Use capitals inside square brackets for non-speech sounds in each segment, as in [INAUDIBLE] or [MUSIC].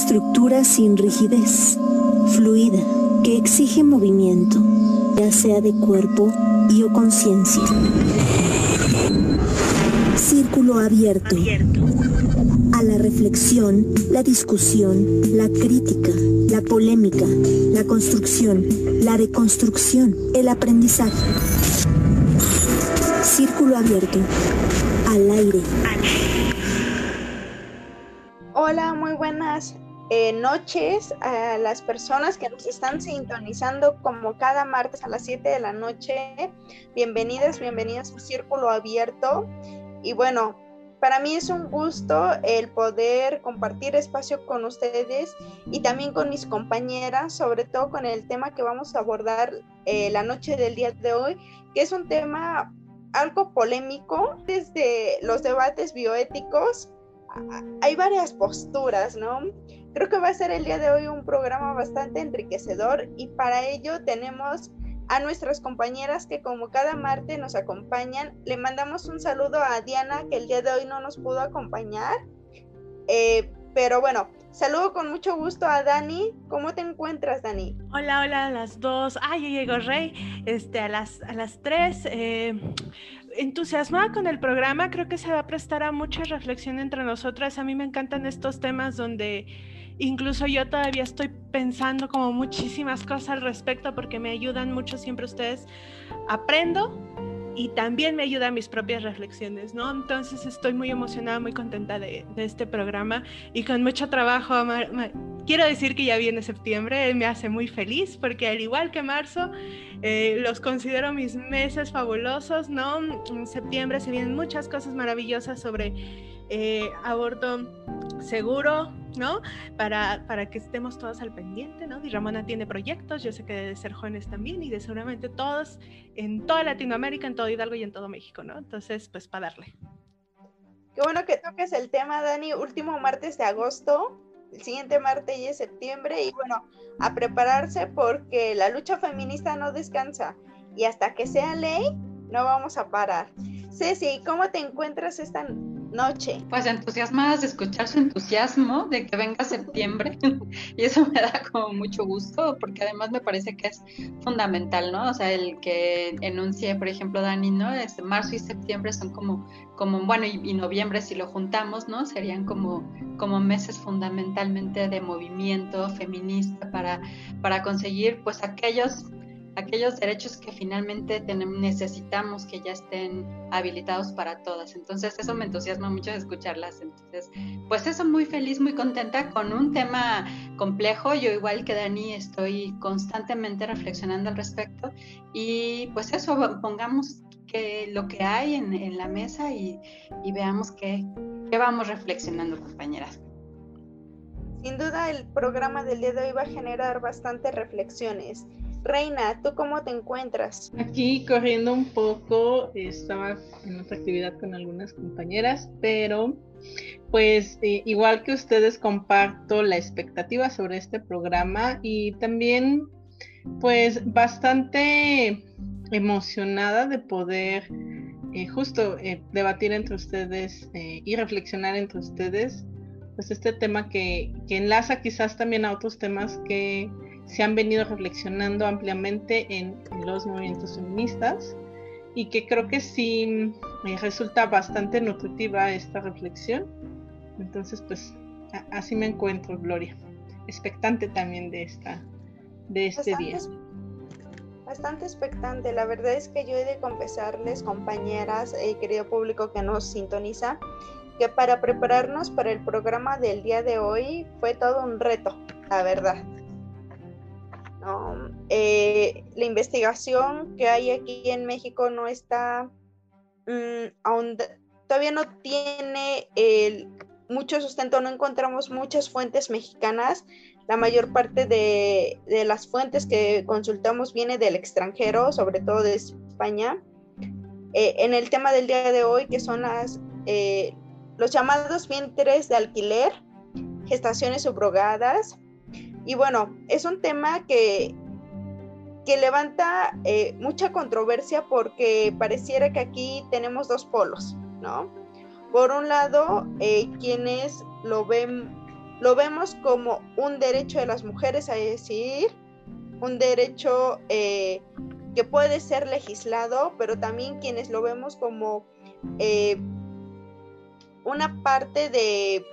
estructura sin rigidez, fluida, que exige movimiento, ya sea de cuerpo y o conciencia. Círculo abierto. A la reflexión, la discusión, la crítica, la polémica, la construcción, la deconstrucción, el aprendizaje. Círculo abierto. Al aire. Hola, eh, noches a las personas que nos están sintonizando como cada martes a las 7 de la noche. Bienvenidas, bienvenidas a Círculo Abierto. Y bueno, para mí es un gusto el poder compartir espacio con ustedes y también con mis compañeras, sobre todo con el tema que vamos a abordar eh, la noche del día de hoy, que es un tema algo polémico desde los debates bioéticos. Hay varias posturas, ¿no? Creo que va a ser el día de hoy un programa bastante enriquecedor y para ello tenemos a nuestras compañeras que como cada martes nos acompañan. Le mandamos un saludo a Diana que el día de hoy no nos pudo acompañar. Eh, pero bueno, saludo con mucho gusto a Dani. ¿Cómo te encuentras, Dani? Hola, hola, a las dos. Ay, ya llegó Rey. Este, a las, a las tres. Eh, entusiasmada con el programa, creo que se va a prestar a mucha reflexión entre nosotras. A mí me encantan estos temas donde Incluso yo todavía estoy pensando como muchísimas cosas al respecto porque me ayudan mucho siempre ustedes. Aprendo y también me ayudan mis propias reflexiones, ¿no? Entonces estoy muy emocionada, muy contenta de, este programa y con mucho trabajo. Quiero decir que ya viene septiembre, me hace muy feliz porque al igual que marzo, eh, los considero mis meses fabulosos, ¿no? En septiembre se vienen muchas cosas maravillosas sobre eh, aborto seguro, ¿no? Para, para que estemos todos al pendiente, ¿no? Y Ramona tiene proyectos, yo sé que debe ser jóvenes también y de seguramente todos en toda Latinoamérica, en todo Hidalgo y en todo México, ¿no? Entonces, pues para darle. Qué bueno que toques el tema, Dani, último martes de agosto, el siguiente martes ya es septiembre y bueno, a prepararse porque la lucha feminista no descansa y hasta que sea ley no vamos a parar. Ceci, ¿cómo te encuentras esta noche. Pues entusiasmadas de escuchar su entusiasmo de que venga septiembre [LAUGHS] y eso me da como mucho gusto porque además me parece que es fundamental, ¿no? O sea, el que enuncie, por ejemplo, Dani, ¿no? Este, marzo y septiembre son como, como bueno, y, noviembre si lo juntamos, ¿no? Serían como, como meses fundamentalmente de movimiento feminista para, para conseguir pues aquellos aquellos derechos que finalmente necesitamos que ya estén habilitados para todas. Entonces eso me entusiasma mucho escucharlas. Entonces, pues eso, muy feliz, muy contenta con un tema complejo. Yo igual que Dani estoy constantemente reflexionando al respecto y pues eso, pongamos que lo que hay en, la mesa y, veamos qué, qué vamos reflexionando, compañeras. Sin duda el programa del día de hoy va a generar bastantes reflexiones. Reina, ¿tú cómo te encuentras? Aquí corriendo un poco, estaba en otra actividad con algunas compañeras, pero pues eh, igual que ustedes comparto la expectativa sobre este programa y también pues bastante emocionada de poder eh, justo eh, debatir entre ustedes y reflexionar entre ustedes pues este tema que, que enlaza quizás también a otros temas que se han venido reflexionando ampliamente en, los movimientos feministas y que creo que sí eh, resulta bastante nutritiva esta reflexión. Entonces, pues así me encuentro, Gloria, expectante también de esta de este día. Bastante expectante, la verdad es que yo he de confesarles, compañeras y querido público que nos sintoniza, que para prepararnos para el programa del día de hoy fue todo un reto, la verdad. Eh, la investigación que hay aquí en México no está, mm, todavía no tiene mucho sustento, no encontramos muchas fuentes mexicanas. La mayor parte de, las fuentes que consultamos viene del extranjero, sobre todo de España. Eh, en el tema del día de hoy, que son las, eh, los llamados vientres de alquiler, gestaciones subrogadas, y bueno, es un tema que, que levanta eh, mucha controversia porque pareciera que aquí tenemos dos polos, ¿no? Por un lado, eh, quienes lo ven lo vemos como un derecho de las mujeres a decidir, un derecho eh, que puede ser legislado, pero también quienes lo vemos como una parte de,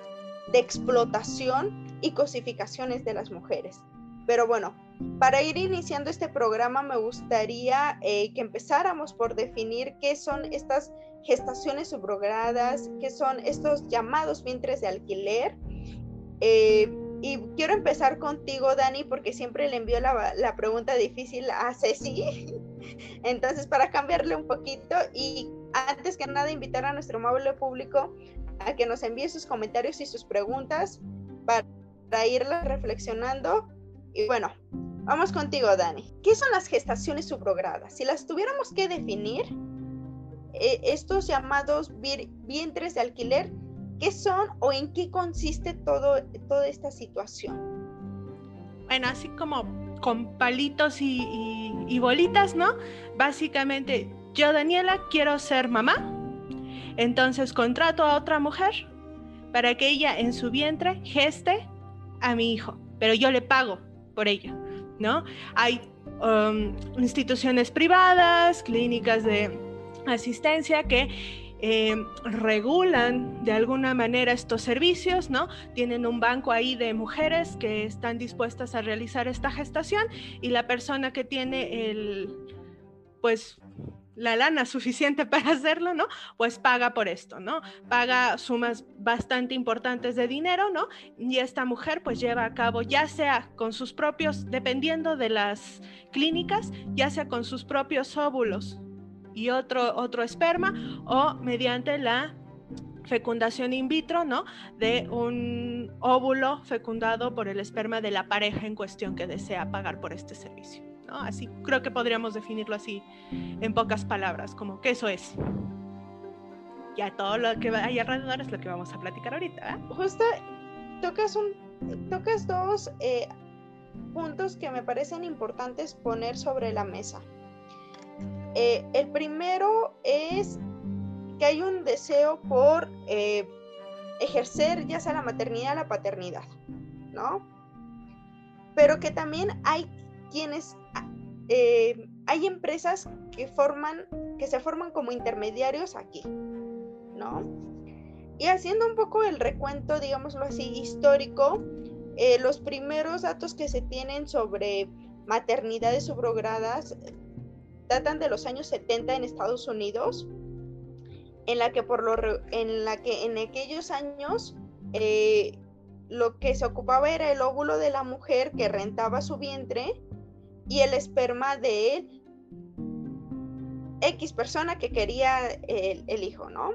explotación y cosificaciones de las mujeres. Pero bueno, para ir iniciando este programa me gustaría eh, que empezáramos por definir qué son estas gestaciones subrogadas, qué son estos llamados vientres de alquiler. Eh, y quiero empezar contigo, Dani, porque siempre le envío la, la pregunta difícil a Ceci. [LAUGHS] Entonces, para cambiarle un poquito y antes que nada invitar a nuestro amable público a que nos envíe sus comentarios y sus preguntas para irlas reflexionando. Y bueno, vamos contigo, Dani. ¿Qué son las gestaciones subrogadas? Si las tuviéramos que definir, eh, estos llamados vientres de alquiler, ¿qué son o en qué consiste todo, toda esta situación? Bueno, así como con palitos y bolitas, ¿no? Básicamente, yo, Daniela, quiero ser mamá entonces contrato a otra mujer para que ella en su vientre geste a mi hijo, pero yo le pago por ello, ¿no? Hay um, instituciones privadas, clínicas de asistencia que eh, regulan de alguna manera estos servicios, ¿no? Tienen un banco ahí de mujeres que están dispuestas a realizar esta gestación y la persona que tiene el, pues, la lana suficiente [LAUGHS] para hacerlo, ¿no? Pues paga por esto, ¿no? Paga sumas bastante importantes de dinero, ¿no? Y esta mujer pues lleva a cabo ya sea con sus propios, dependiendo de las clínicas, ya sea con sus propios óvulos y otro, otro esperma o mediante la fecundación in vitro, ¿no? De un óvulo fecundado por el esperma de la pareja en cuestión que desea pagar por este servicio. Así creo que podríamos definirlo así en pocas palabras, como que eso es. Ya todo lo que hay alrededor es lo que vamos a platicar ahorita. Justo tocas un tocas dos eh, puntos que me parecen importantes poner sobre la mesa. Eh, el primero es que hay un deseo por eh, ejercer ya sea la maternidad o la paternidad, ¿no? Pero que también hay quienes eh, hay empresas que forman, que se forman como intermediarios aquí, ¿no? Y haciendo un poco el recuento, digámoslo así, histórico, eh, los primeros datos que se tienen sobre maternidades subrogadas datan de los años 70 en Estados Unidos, en la que por lo en la que en aquellos años eh, lo que se ocupaba era el óvulo de la mujer que rentaba su vientre y el esperma de X persona que quería el, hijo, ¿no?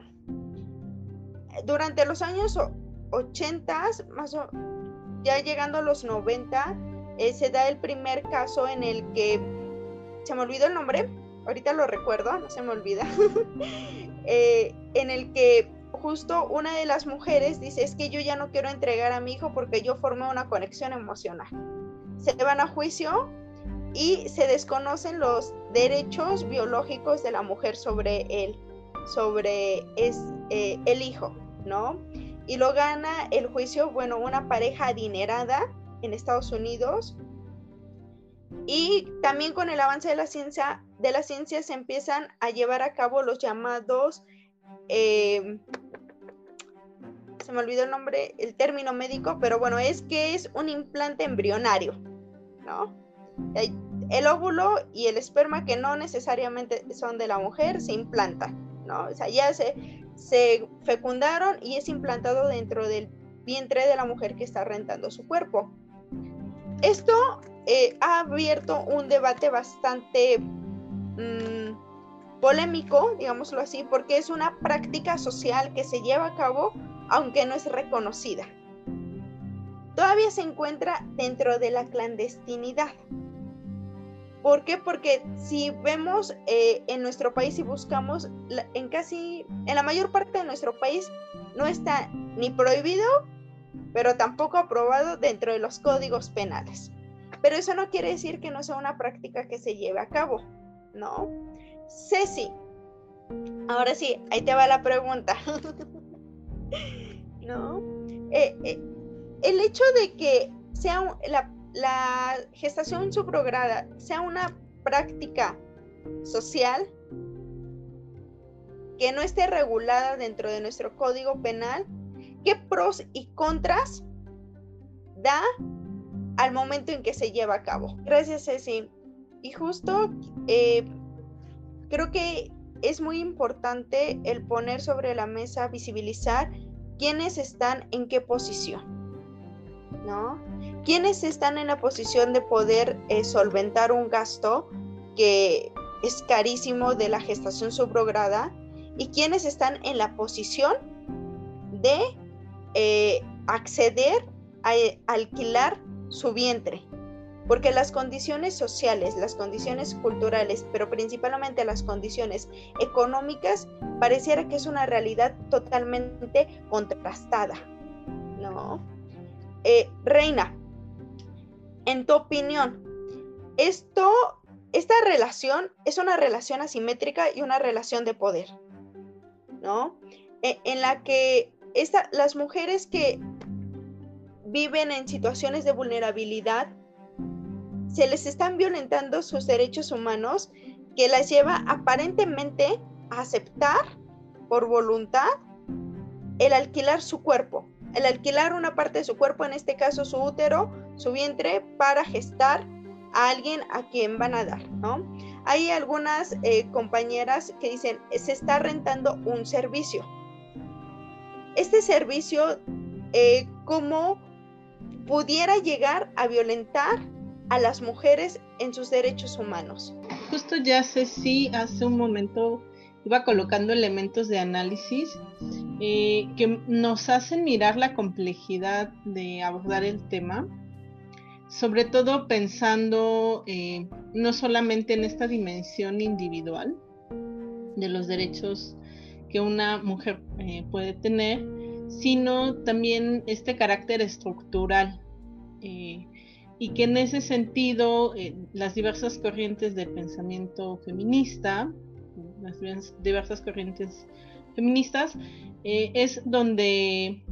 Durante los años 80, más o, ya llegando a los 90, eh, se da el primer caso en el que, se me olvidó el nombre, ahorita lo recuerdo, no se me olvida, [LAUGHS] eh, en el que justo una de las mujeres dice, es que yo ya no quiero entregar a mi hijo porque yo formé una conexión emocional. Se van a juicio y se desconocen los derechos biológicos de la mujer sobre él, sobre es, eh, el hijo, ¿no? Y lo gana el juicio, bueno, una pareja adinerada en Estados Unidos. Y también con el avance de la ciencia, de la ciencia se empiezan a llevar a cabo los llamados, eh, se me olvidó el nombre, el término médico, pero bueno, es que es un implante embrionario, ¿no? El óvulo y el esperma, que no necesariamente son de la mujer, se implantan, ¿no? O sea, ya se, se fecundaron y es implantado dentro del vientre de la mujer que está rentando su cuerpo. Esto eh, ha abierto un debate bastante mm, polémico, digámoslo así, porque es una práctica social que se lleva a cabo aunque no es reconocida. Todavía se encuentra dentro de la clandestinidad. ¿Por qué? Porque si vemos eh, en nuestro país y buscamos, en casi, en la mayor parte de nuestro país no está ni prohibido, pero tampoco aprobado dentro de los códigos penales. Pero eso no quiere decir que no sea una práctica que se lleve a cabo, ¿no? Ceci, ahora sí, ahí te va la pregunta. [LAUGHS] ¿No? Eh, eh, el hecho de que sea la, la gestación subrogada sea una práctica social que no esté regulada dentro de nuestro código penal, ¿qué pros y contras da al momento en que se lleva a cabo? Gracias, Ceci. Y justo eh, creo que es muy importante el poner sobre la mesa, visibilizar quiénes están en qué posición, ¿no? Quiénes están en la posición de poder eh, solventar un gasto que es carísimo de la gestación subrogada y quienes están en la posición de eh, acceder a, a alquilar su vientre, porque las condiciones sociales, las condiciones culturales, pero principalmente las condiciones económicas, pareciera que es una realidad totalmente contrastada, ¿no? Eh, Reina, en tu opinión, esto, esta relación es una relación asimétrica y una relación de poder, ¿no? E, en la que las mujeres que viven en situaciones de vulnerabilidad se les están violentando sus derechos humanos que las lleva aparentemente a aceptar por voluntad el alquilar su cuerpo, el alquilar una parte de su cuerpo, en este caso su útero, su vientre, para gestar a alguien a quien van a dar, ¿no? Hay algunas eh, compañeras que dicen, se está rentando un servicio. Este servicio, eh, ¿cómo pudiera llegar a violentar a las mujeres en sus derechos humanos. Justo ya sé si hace un momento iba colocando elementos de análisis eh, que nos hacen mirar la complejidad de abordar el tema, sobre todo pensando eh, no solamente en esta dimensión individual de los derechos que una mujer eh, puede tener, sino también este carácter estructural y que en ese sentido las diversas corrientes del pensamiento feminista, las diversas corrientes feministas, eh, es donde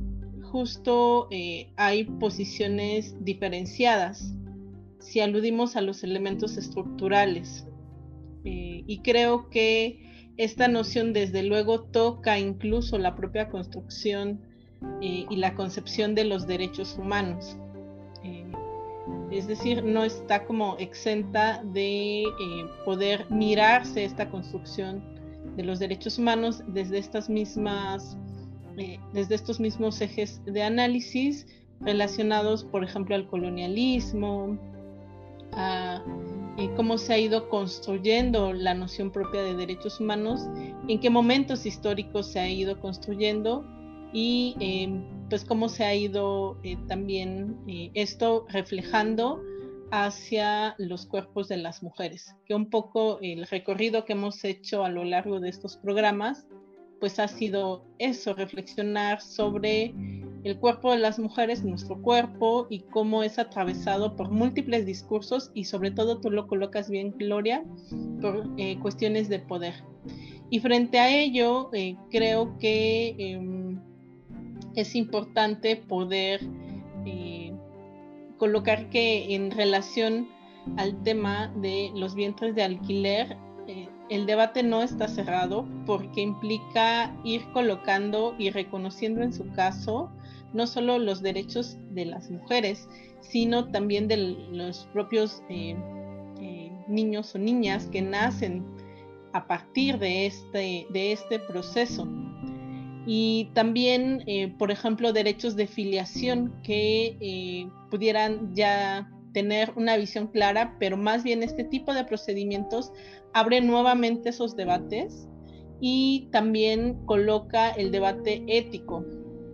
justo eh, hay posiciones diferenciadas si aludimos a los elementos estructurales. y creo que esta noción desde luego toca incluso la propia construcción y la concepción de los derechos humanos es decir, no está como exenta de eh, poder mirarse esta construcción de los derechos humanos desde estas mismas, eh, desde estos mismos ejes de análisis relacionados, por ejemplo, al colonialismo, a cómo se ha ido construyendo la noción propia de derechos humanos, en qué momentos históricos se ha ido construyendo y em, pues cómo se ha ido eh, también eh, esto reflejando hacia los cuerpos de las mujeres, que un poco el recorrido que hemos hecho a lo largo de estos programas, pues ha sido eso, reflexionar sobre el cuerpo de las mujeres, nuestro cuerpo y cómo es atravesado por múltiples discursos y sobre todo tú lo colocas bien, Gloria, por eh, cuestiones de poder. Y frente a ello, creo que em, es importante poder eh, colocar que en relación al tema de los vientres de alquiler, eh, el debate no está cerrado porque implica ir colocando y reconociendo en su caso no solo los derechos de las mujeres, sino también de los propios eh, niños o niñas que nacen a partir de este, de este proceso y también, eh, por ejemplo, derechos de filiación que eh, pudieran ya tener una visión clara, pero más bien este tipo de procedimientos abre nuevamente esos debates y también coloca el debate ético,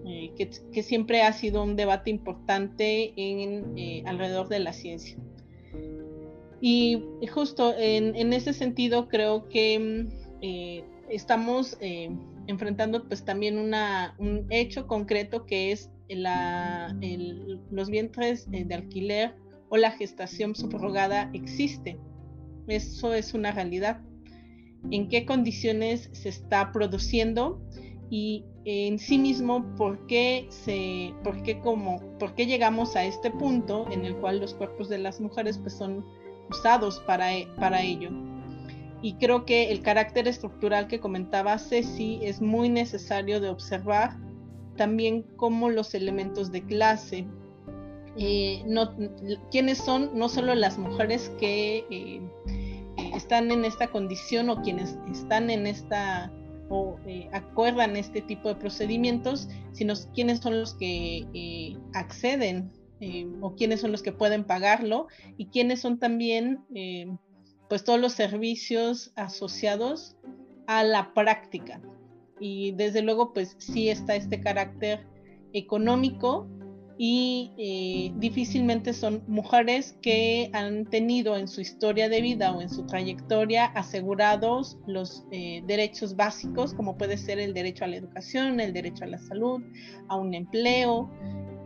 eh, que, siempre ha sido un debate importante en, alrededor de la ciencia. Y justo en, en ese sentido creo que estamos enfrentando pues también un hecho concreto que es los vientres eh, de alquiler o la gestación subrogada existe. Eso es una realidad. ¿En qué condiciones se está produciendo? Y en sí mismo por qué, se, por qué, como, por qué llegamos a este punto en el cual los cuerpos de las mujeres pues, son usados para, para ello. Y creo que el carácter estructural que comentaba Ceci es muy necesario de observar también como los elementos de clase, eh, quiénes son no solo las mujeres que eh, están en esta condición o quienes están en esta o eh, acuerdan este tipo de procedimientos, sino quiénes son los que acceden o quiénes son los que pueden pagarlo y quiénes son también pues todos los servicios asociados a la práctica. Y desde luego pues sí está este carácter económico y eh, difícilmente son mujeres que han tenido en su historia de vida o en su trayectoria asegurados los eh, derechos básicos como puede ser el derecho a la educación, el derecho a la salud, a un empleo,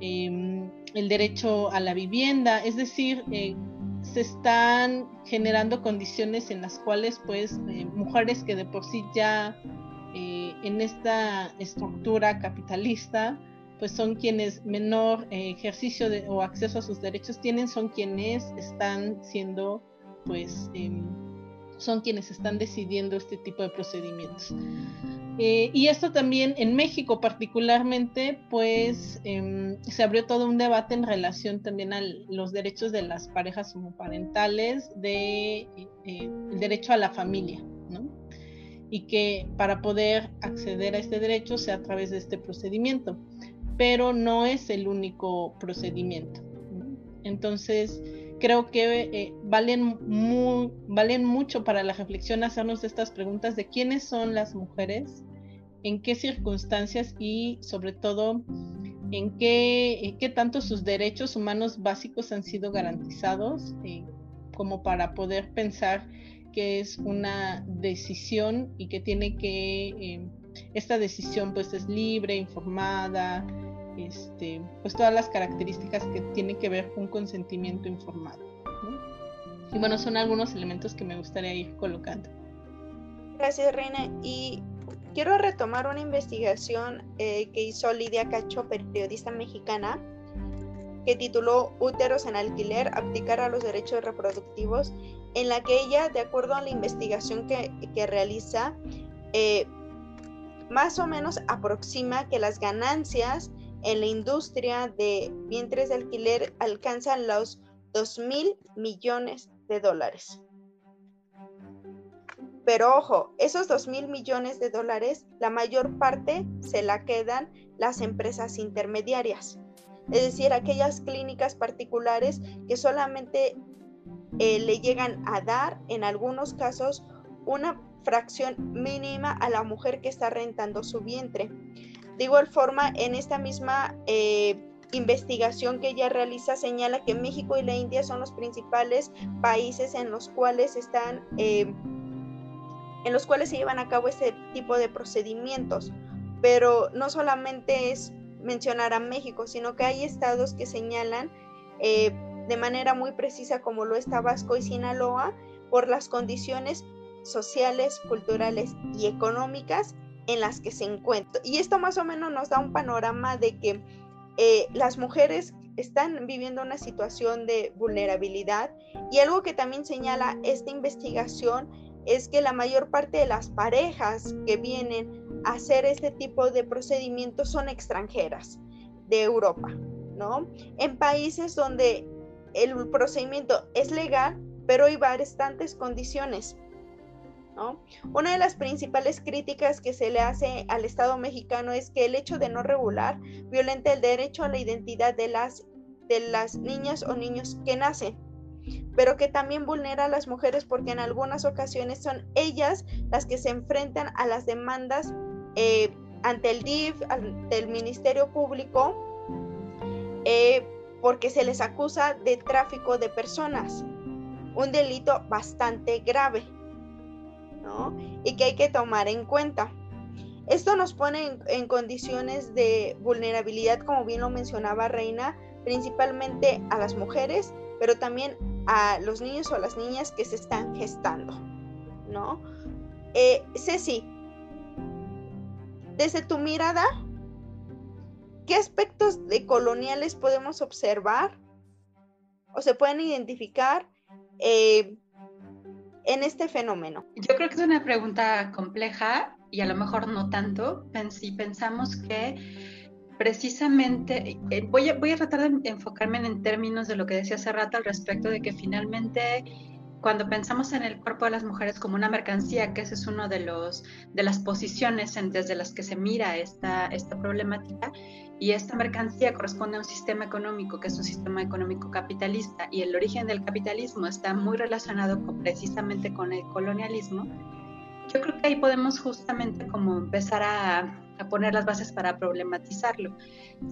em, el derecho a la vivienda, es decir, eh, se están generando condiciones en las cuales pues mujeres que de por sí ya en esta estructura capitalista pues son quienes menor eh, ejercicio o acceso a sus derechos tienen, son quienes están siendo, pues, em, son quienes están decidiendo este tipo de procedimientos. Eh, y esto también en México particularmente, pues em, se abrió todo un debate en relación también a los derechos de las parejas homoparentales, de eh, el derecho a la familia, ¿no? Y que para poder acceder a este derecho sea a través de este procedimiento pero no es el único procedimiento. Entonces, creo que eh, valen, valen mucho para la reflexión hacernos estas preguntas de quiénes son las mujeres, en qué circunstancias y sobre todo en qué, qué tanto sus derechos humanos básicos han sido garantizados, eh, como para poder pensar que es una decisión y que tiene que, eh, esta decisión pues es libre, informada, este, pues todas las características que tienen que ver con consentimiento informado. Y bueno, son algunos elementos que me gustaría ir colocando. Gracias, Reina. Y quiero retomar una investigación eh, que hizo Lidia Cacho, periodista mexicana, que tituló Úteros en alquiler, abdicar a los derechos reproductivos, en la que ella, de acuerdo a la investigación que, que realiza, eh, más o menos aproxima que las ganancias en la industria de vientres de alquiler alcanzan los 2 mil millones de dólares. Pero ojo, esos 2 mil millones de dólares, la mayor parte se la quedan las empresas intermediarias, es decir, aquellas clínicas particulares que solamente eh, le llegan a dar, en algunos casos, una fracción mínima a la mujer que está rentando su vientre. De igual forma, en esta misma eh, investigación que ella realiza señala que México y la India son los principales países en los cuales están, eh, en los cuales se llevan a cabo este tipo de procedimientos. Pero no solamente es mencionar a México, sino que hay estados que señalan eh, de manera muy precisa, como lo es Tabasco y Sinaloa, por las condiciones sociales, culturales y económicas en las que se encuentran. Y esto más o menos nos da un panorama de que eh, las mujeres están viviendo una situación de vulnerabilidad y algo que también señala esta investigación es que la mayor parte de las parejas que vienen a hacer este tipo de procedimientos son extranjeras de Europa, ¿no? En países donde el procedimiento es legal, pero hay bastantes condiciones una de las principales críticas que se le hace al Estado mexicano es que el hecho de no regular violenta el derecho a la identidad de las, de las niñas o niños que nacen, pero que también vulnera a las mujeres porque en algunas ocasiones son ellas las que se enfrentan a las demandas eh, ante el DIF, ante el Ministerio Público, eh, porque se les acusa de tráfico de personas, un delito bastante grave. Y que hay que tomar en cuenta. Esto nos pone en, condiciones de vulnerabilidad, como bien lo mencionaba Reina, principalmente a las mujeres, pero también a los niños o a las niñas que se están gestando, ¿no? Eh, Ceci, desde tu mirada, ¿qué aspectos de coloniales podemos observar o se pueden identificar eh, en este fenómeno? Yo creo que es una pregunta compleja y a lo mejor no tanto, si pensamos que precisamente, eh, voy, a, voy a tratar de enfocarme en términos de lo que decía hace rato al respecto de que finalmente cuando pensamos en el cuerpo de las mujeres como una mercancía, que esa es una de, los, de las posiciones desde las que se mira esta, esta problemática, y esta mercancía corresponde a un sistema económico que es un sistema económico capitalista, y el origen del capitalismo está muy relacionado precisamente con el colonialismo, yo creo que ahí podemos justamente como empezar a, poner las bases para problematizarlo.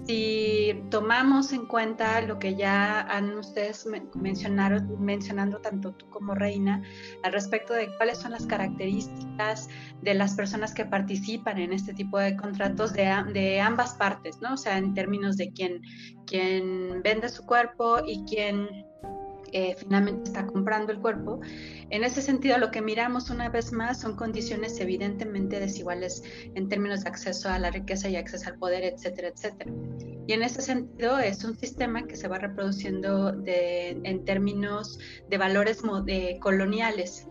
Si tomamos en cuenta lo que ya han ustedes mencionaron, mencionando tanto tú como Reina, al respecto de cuáles son las características de las personas que participan en este tipo de contratos de, de ambas partes, ¿no? O sea, en términos de quién, quién vende su cuerpo y quién eh, finalmente está comprando el cuerpo. En ese sentido, lo que miramos una vez más son condiciones evidentemente desiguales en términos de acceso a la riqueza y acceso al poder, etcétera, etcétera. Y en ese sentido es un sistema que se va reproduciendo en términos de valores coloniales.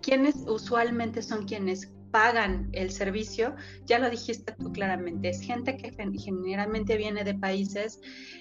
¿Quiénes usualmente son quienes pagan el servicio, ya lo dijiste tú claramente, es gente que generalmente viene de países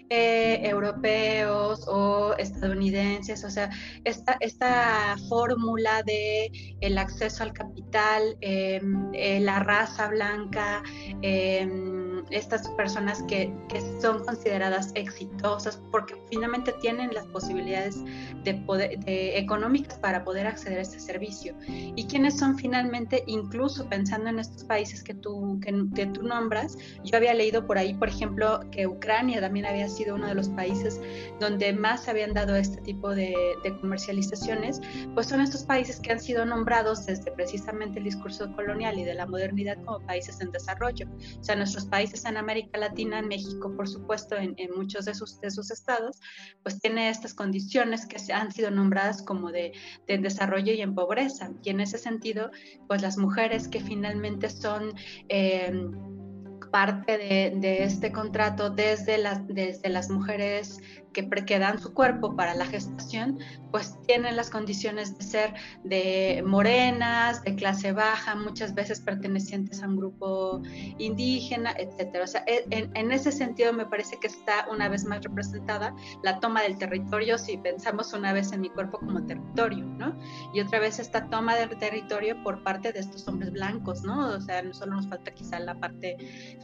eh, europeos o estadounidenses, o sea, esta, esta fórmula de el acceso al capital, em, eh, la raza blanca, em, estas personas que, que, son consideradas exitosas porque finalmente tienen las posibilidades de poder, de, económicas para poder acceder a este servicio. ¿Y quienes son finalmente incluso pensando en estos países que tú, que, tú nombras, yo había leído por ahí, por ejemplo, que Ucrania también había sido uno de los países donde más se habían dado este tipo de, comercializaciones, pues son estos países que han sido nombrados desde precisamente el discurso colonial y de la modernidad como países en desarrollo. O sea, nuestros países en América Latina, en México, por supuesto, en, muchos de sus, de sus estados, pues tiene estas condiciones que han sido nombradas como de, de desarrollo y en pobreza. Y en ese sentido, pues las mujeres que finalmente son eh, parte de, este contrato desde las mujeres que, dan su cuerpo para la gestación, pues tienen las condiciones de ser de morenas, de clase baja, muchas veces pertenecientes a un grupo indígena, etcétera. O sea, e, en, ese sentido me parece que está una vez más representada la toma del territorio, si pensamos una vez en mi cuerpo como territorio, ¿no? Y otra vez esta toma del territorio por parte de estos hombres blancos, ¿no? O sea, no solo nos falta quizá la parte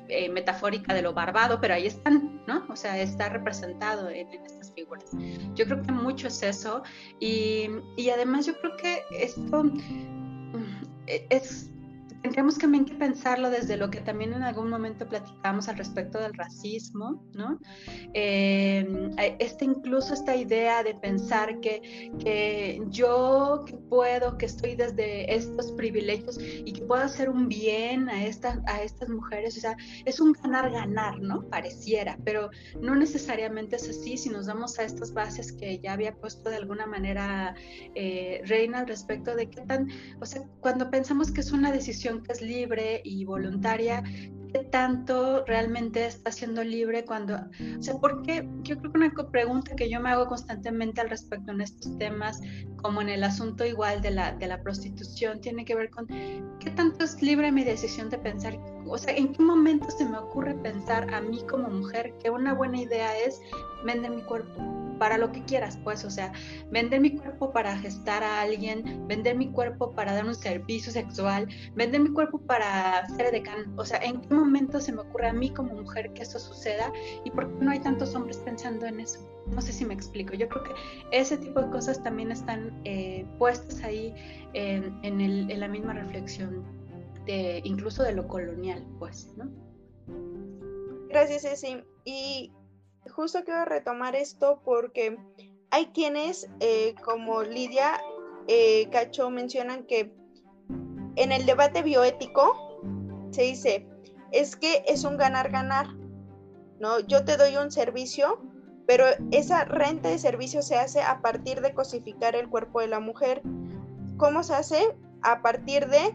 eh, metafórica de lo barbado, pero ahí están, ¿no? O sea, está representado en, estas figuras. Yo creo que mucho es eso y, y además yo creo que esto mm, es tendríamos también que pensarlo desde lo que también en algún momento platicamos al respecto del racismo, ¿no? Eh, este incluso esta idea de pensar que, que, yo que puedo, que estoy desde estos privilegios y que puedo hacer un bien a estas, a estas mujeres, o sea, es un ganar-ganar, ¿no? Pareciera, pero no necesariamente es así si nos damos a estas bases que ya había puesto de alguna manera eh, Reina al respecto de qué tan, o sea, cuando pensamos que es una decisión que es libre y voluntaria, ¿qué tanto realmente está siendo libre cuando, o sea, porque yo creo que una pregunta que yo me hago constantemente al respecto en estos temas, como en el asunto igual de la, de la prostitución, tiene que ver con qué tanto es libre mi decisión de pensar, o sea, en qué momento se me ocurre pensar a mí como mujer que una buena idea es vender mi cuerpo para lo que quieras, pues, o sea, vender mi cuerpo para gestar a alguien, vender mi cuerpo para dar un servicio sexual, vender mi cuerpo para ser decán, o sea, ¿en qué momento se me ocurre a mí como mujer que eso suceda y por qué no hay tantos hombres pensando en eso? No sé si me explico. Yo creo que ese tipo de cosas también están eh, puestas ahí en, en, la misma reflexión de incluso de lo colonial, pues, ¿no? Gracias, Ceci. Y justo quiero retomar esto porque hay quienes, eh, como Lidia eh, Cacho, mencionan que en el debate bioético se dice, es que es un ganar-ganar, ¿no? Yo te doy un servicio, pero esa renta de servicio se hace a partir de cosificar el cuerpo de la mujer. ¿Cómo se hace? A partir de,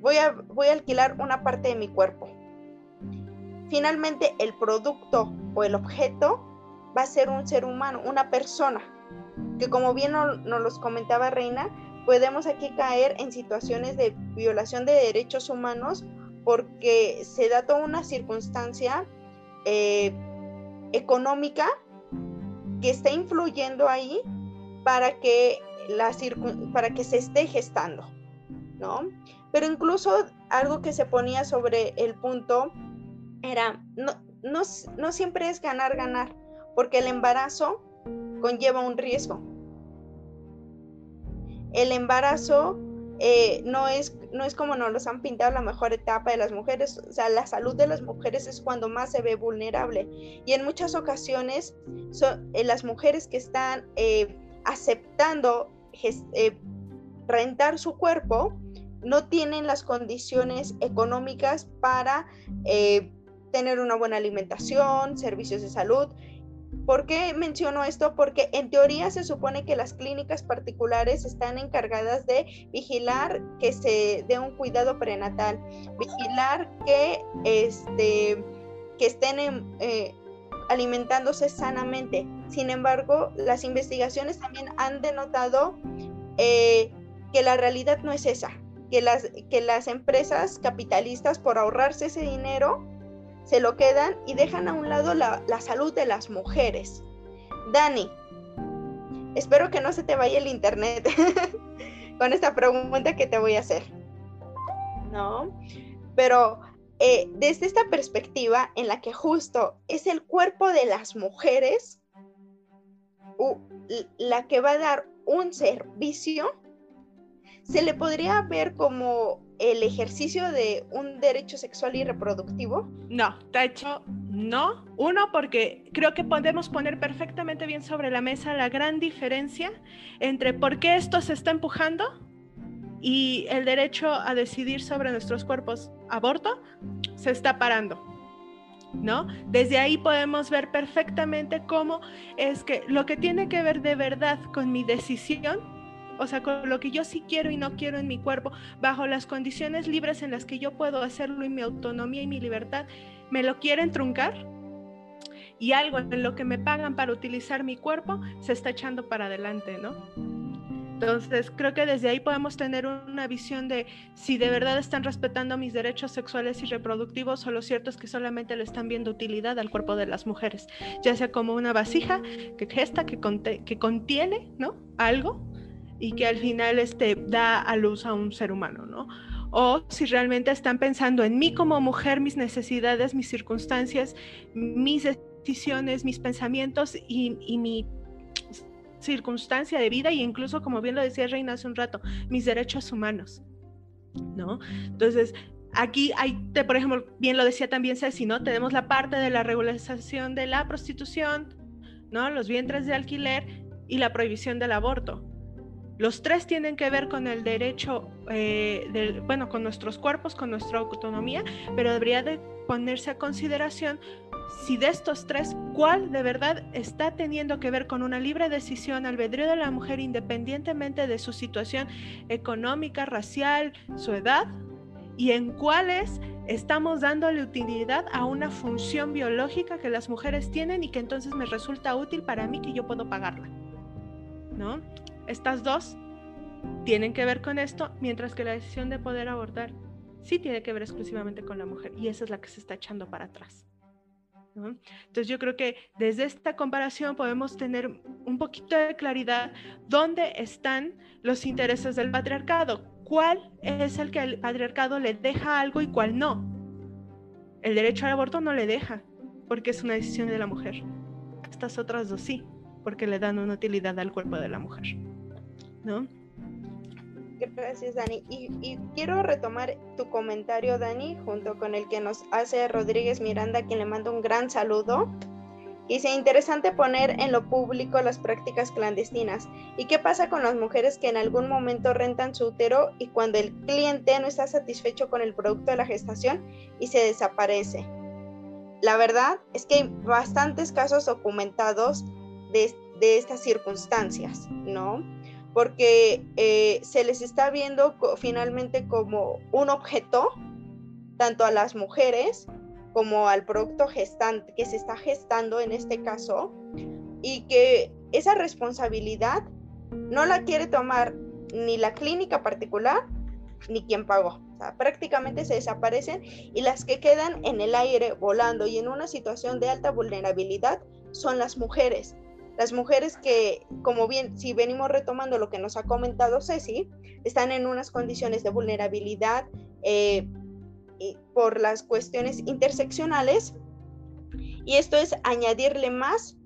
voy a, voy a alquilar una parte de mi cuerpo, finalmente el producto o el objeto va a ser un ser humano, una persona, que como bien nos, los comentaba Reina, podemos aquí caer en situaciones de violación de derechos humanos porque se da toda una circunstancia eh, económica que está influyendo ahí para que, la para que se esté gestando, ¿no? Pero incluso algo que se ponía sobre el punto era, no, no, no siempre es ganar, ganar, porque el embarazo conlleva un riesgo. El embarazo eh, no, es, no es como nos los han pintado la mejor etapa de las mujeres, o sea, la salud de las mujeres es cuando más se ve vulnerable. Y en muchas ocasiones son, eh, las mujeres que están eh, aceptando rentar su cuerpo no tienen las condiciones económicas para tener una buena alimentación, servicios de salud ¿Por qué menciono esto? Porque en teoría se supone que las clínicas particulares están encargadas de vigilar que se dé un cuidado prenatal, vigilar que, este, que estén eh, alimentándose sanamente. Sin embargo, las investigaciones también han denotado eh, que la realidad no es esa, que las, que las empresas capitalistas por ahorrarse ese dinero se lo quedan y dejan a un lado la, salud de las mujeres. Dani, espero que no se te vaya el internet [LAUGHS] con esta pregunta que te voy a hacer. ¿No? Pero eh, desde esta perspectiva en la que justo es el cuerpo de las mujeres la que va a dar un servicio, se le podría ver como el ejercicio de un derecho sexual y reproductivo? No, de hecho, no. Uno, porque creo que podemos poner perfectamente bien sobre la mesa la gran diferencia entre por qué esto se está empujando y el derecho a decidir sobre nuestros cuerpos, aborto, se está parando. ¿No? Desde ahí podemos ver perfectamente cómo es que lo que tiene que ver de verdad con mi decisión o sea, con lo que yo sí quiero y no quiero en mi cuerpo, bajo las condiciones libres en las que yo puedo hacerlo y mi autonomía y mi libertad, me lo quieren truncar y algo en lo que me pagan para utilizar mi cuerpo se está echando para adelante, ¿no? Entonces, creo que desde ahí podemos tener una visión de si de verdad están respetando mis derechos sexuales y reproductivos o lo cierto es que solamente le están viendo utilidad al cuerpo de las mujeres, ya sea como una vasija que gesta, que, que contiene, ¿no? Algo y que al final este, da a luz a un ser humano, ¿no? O si realmente están pensando en mí como mujer, mis necesidades, mis circunstancias, mis decisiones, mis pensamientos y, mi circunstancia de vida y incluso, como bien lo decía Reina hace un rato, mis derechos humanos, ¿no? Entonces, aquí hay, por ejemplo, bien lo decía también Ceci, ¿no? Tenemos la parte de la regularización de la prostitución, ¿no? Los vientres de alquiler y la prohibición del aborto. Los tres tienen que ver con el derecho, eh, bueno, con nuestros cuerpos, con nuestra autonomía, pero debería de ponerse a consideración si de estos tres, cuál de verdad está teniendo que ver con una libre decisión, albedrío de la mujer independientemente de su situación económica, racial, su edad, y en cuáles estamos dándole utilidad a una función biológica que las mujeres tienen y que entonces me resulta útil para mí que yo puedo pagarla. ¿No? Estas dos tienen que ver con esto, mientras que la decisión de poder abortar sí tiene que ver exclusivamente con la mujer y esa es la que se está echando para atrás. Entonces yo creo que desde esta comparación podemos tener un poquito de claridad dónde están los intereses del patriarcado, cuál es el que el patriarcado le deja algo y cuál no. El derecho al aborto no le deja, porque es una decisión de la mujer. Estas otras dos sí, porque le dan una utilidad al cuerpo de la mujer. ¿No? Gracias, Dani. Y, quiero retomar tu comentario, Dani, junto con el que nos hace Rodríguez Miranda, quien le manda un gran saludo. Dice, interesante poner en lo público las prácticas clandestinas. ¿Y qué pasa con las mujeres que en algún momento rentan su útero y cuando el cliente no está satisfecho con el producto de la gestación y se desaparece? La verdad es que hay bastantes casos documentados de, de estas circunstancias, ¿no? Porque eh, se les está viendo finalmente como un objeto, tanto a las mujeres como al producto gestante que se está gestando en este caso y que esa responsabilidad no la quiere tomar ni la clínica particular ni quien pagó. prácticamente se desaparecen y las que quedan en el aire volando y en una situación de alta vulnerabilidad son las mujeres. Las mujeres que, como bien, si venimos retomando lo que nos ha comentado Ceci, están en unas condiciones de vulnerabilidad eh, por las cuestiones interseccionales y esto es añadirle más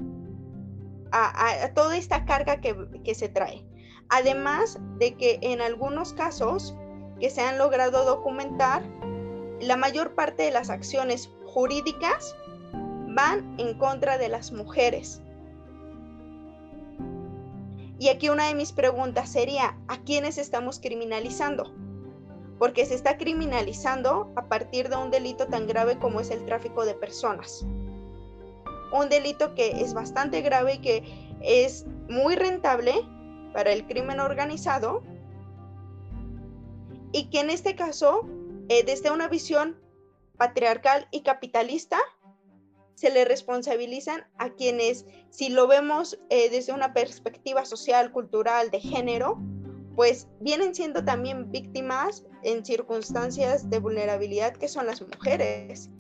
a, toda esta carga que, que se trae. Además de que en algunos casos que se han logrado documentar, la mayor parte de las acciones jurídicas van en contra de las mujeres. Y aquí una de mis preguntas sería, ¿a quiénes estamos criminalizando? Porque se está criminalizando a partir de un delito tan grave como es el tráfico de personas. Un delito que es bastante grave y que es muy rentable para el crimen organizado y que en este caso, eh, desde una visión patriarcal y capitalista, se le responsabilizan a quienes, si lo vemos eh, desde una perspectiva social, cultural, de género, pues vienen siendo también víctimas en circunstancias de vulnerabilidad que son las mujeres.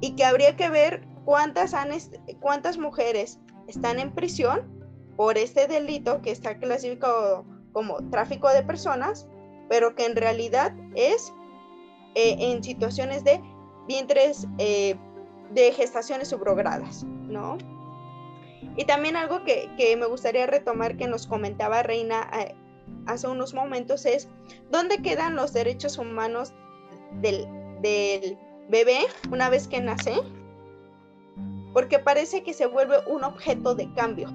Y que habría que ver cuántas, han cuántas mujeres están en prisión por este delito que está clasificado como tráfico de personas, pero que en realidad es eh, en situaciones de vientres eh, de gestaciones subrogadas, ¿no? Y también algo que, me gustaría retomar que nos comentaba Reina eh, hace unos momentos es, ¿dónde quedan los derechos humanos del, del bebé una vez que nace? Porque parece que se vuelve un objeto de cambio,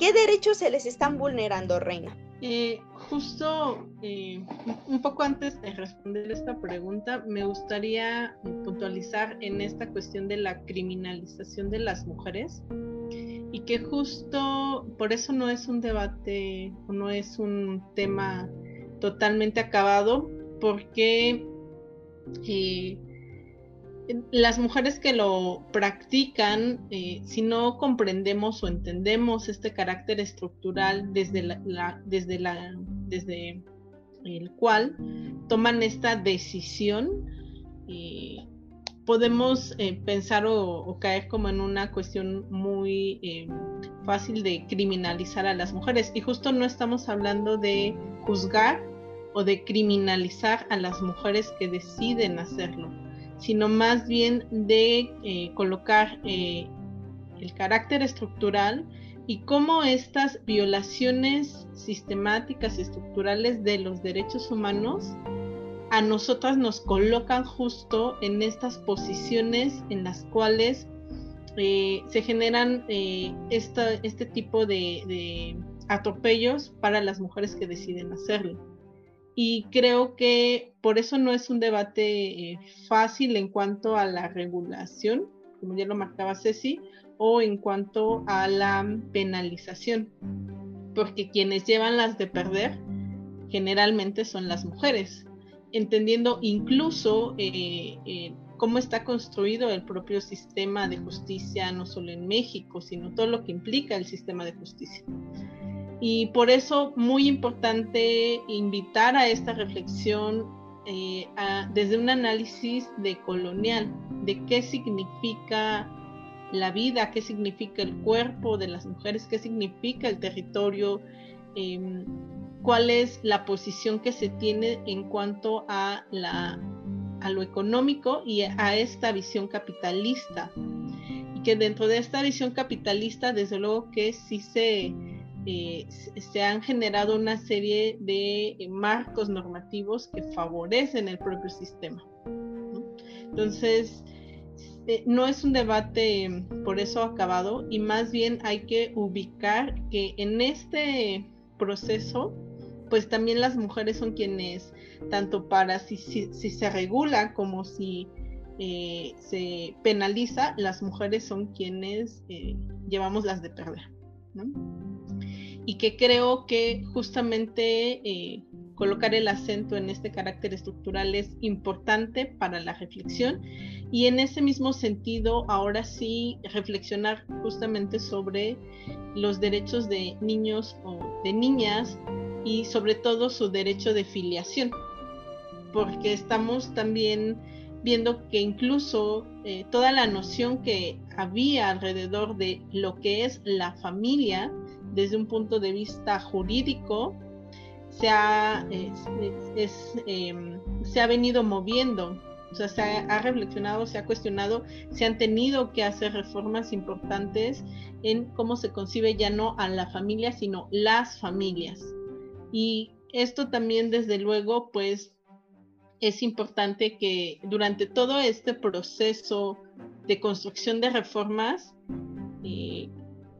¿Qué derechos se les están vulnerando, Reina? Eh, justo eh, un poco antes de responder esta pregunta, me gustaría puntualizar en esta cuestión de la criminalización de las mujeres y que justo por eso no es un debate o no es un tema totalmente acabado, porque eh, las mujeres que lo practican, eh, si no comprendemos o entendemos este carácter estructural desde, la, desde, la, desde el cual toman esta decisión, eh, podemos eh, pensar o, caer como en una cuestión muy fácil de criminalizar a las mujeres. Y justo no estamos hablando de juzgar o de criminalizar a las mujeres que deciden hacerlo sino más bien de eh, colocar eh, el carácter estructural y cómo estas violaciones sistemáticas estructurales de los derechos humanos a nosotras nos colocan justo en estas posiciones en las cuales eh, se generan este tipo de atropellos para las mujeres que deciden hacerlo y creo que por eso no es un debate eh, fácil en cuanto a la regulación, como ya lo marcaba Ceci, o en cuanto a la penalización, porque quienes llevan las de perder generalmente son las mujeres, entendiendo incluso eh, eh, cómo está construido el propio sistema de justicia, no solo en México, sino todo lo que implica el sistema de justicia. Y por eso muy importante invitar a esta reflexión eh, desde un análisis de colonial, de qué significa la vida, qué significa el cuerpo de las mujeres, qué significa el territorio, em, cuál es la posición que se tiene en cuanto a, a lo económico y a esta visión capitalista. Y que dentro de esta visión capitalista, desde luego que sí se eh, se han generado una serie de eh, marcos normativos que favorecen el propio sistema. Entonces, eh, no es un debate mm, por eso acabado y más bien hay que ubicar que en este proceso, pues también las mujeres son quienes, tanto para si, se regula como si se penaliza, las mujeres son quienes llevamos las de perder. Y que creo que justamente eh, colocar el acento en este carácter estructural es importante para la reflexión. Y en ese mismo sentido ahora sí reflexionar justamente sobre los derechos de niños o de niñas y sobre todo su derecho de filiación. Porque estamos también viendo que incluso eh, toda la noción que había alrededor de lo que es la familia desde un punto de vista jurídico se ha, em, se ha venido moviendo, o sea, se ha, ha, reflexionado, se ha cuestionado, se han tenido que hacer reformas importantes en cómo se concibe ya no a la familia, sino las familias. Y esto también, desde luego, pues es importante que durante todo este proceso de construcción de reformas, eh,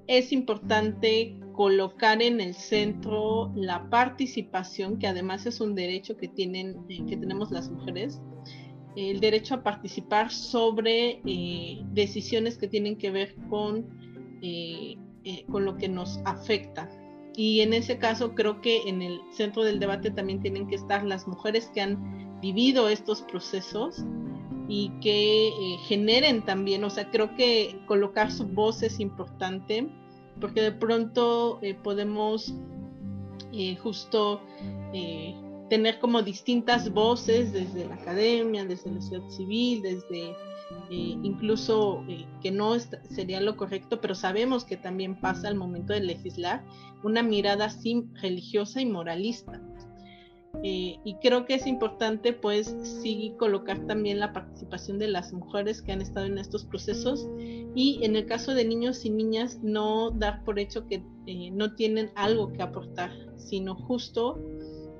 es importante colocar en el centro la participación, que además es un derecho que, tienen, eh, que tenemos las mujeres, el derecho a participar sobre eh, decisiones que tienen que ver con, con lo que nos afecta. Y en ese caso creo que en el centro del debate también tienen que estar las mujeres que han vivido estos procesos y que eh, generen también, o sea, creo que colocar su voz es importante porque de pronto eh, podemos eh, justo tener como distintas voces desde la academia, desde la sociedad civil, desde incluso que no sería lo correcto, pero sabemos que también pasa al momento de legislar una mirada así religiosa y moralista. Eh, y creo que es importante pues sí colocar también la participación de las mujeres que han estado en estos procesos y en el caso de niños y niñas no dar por hecho que eh, no tienen algo que aportar, sino justo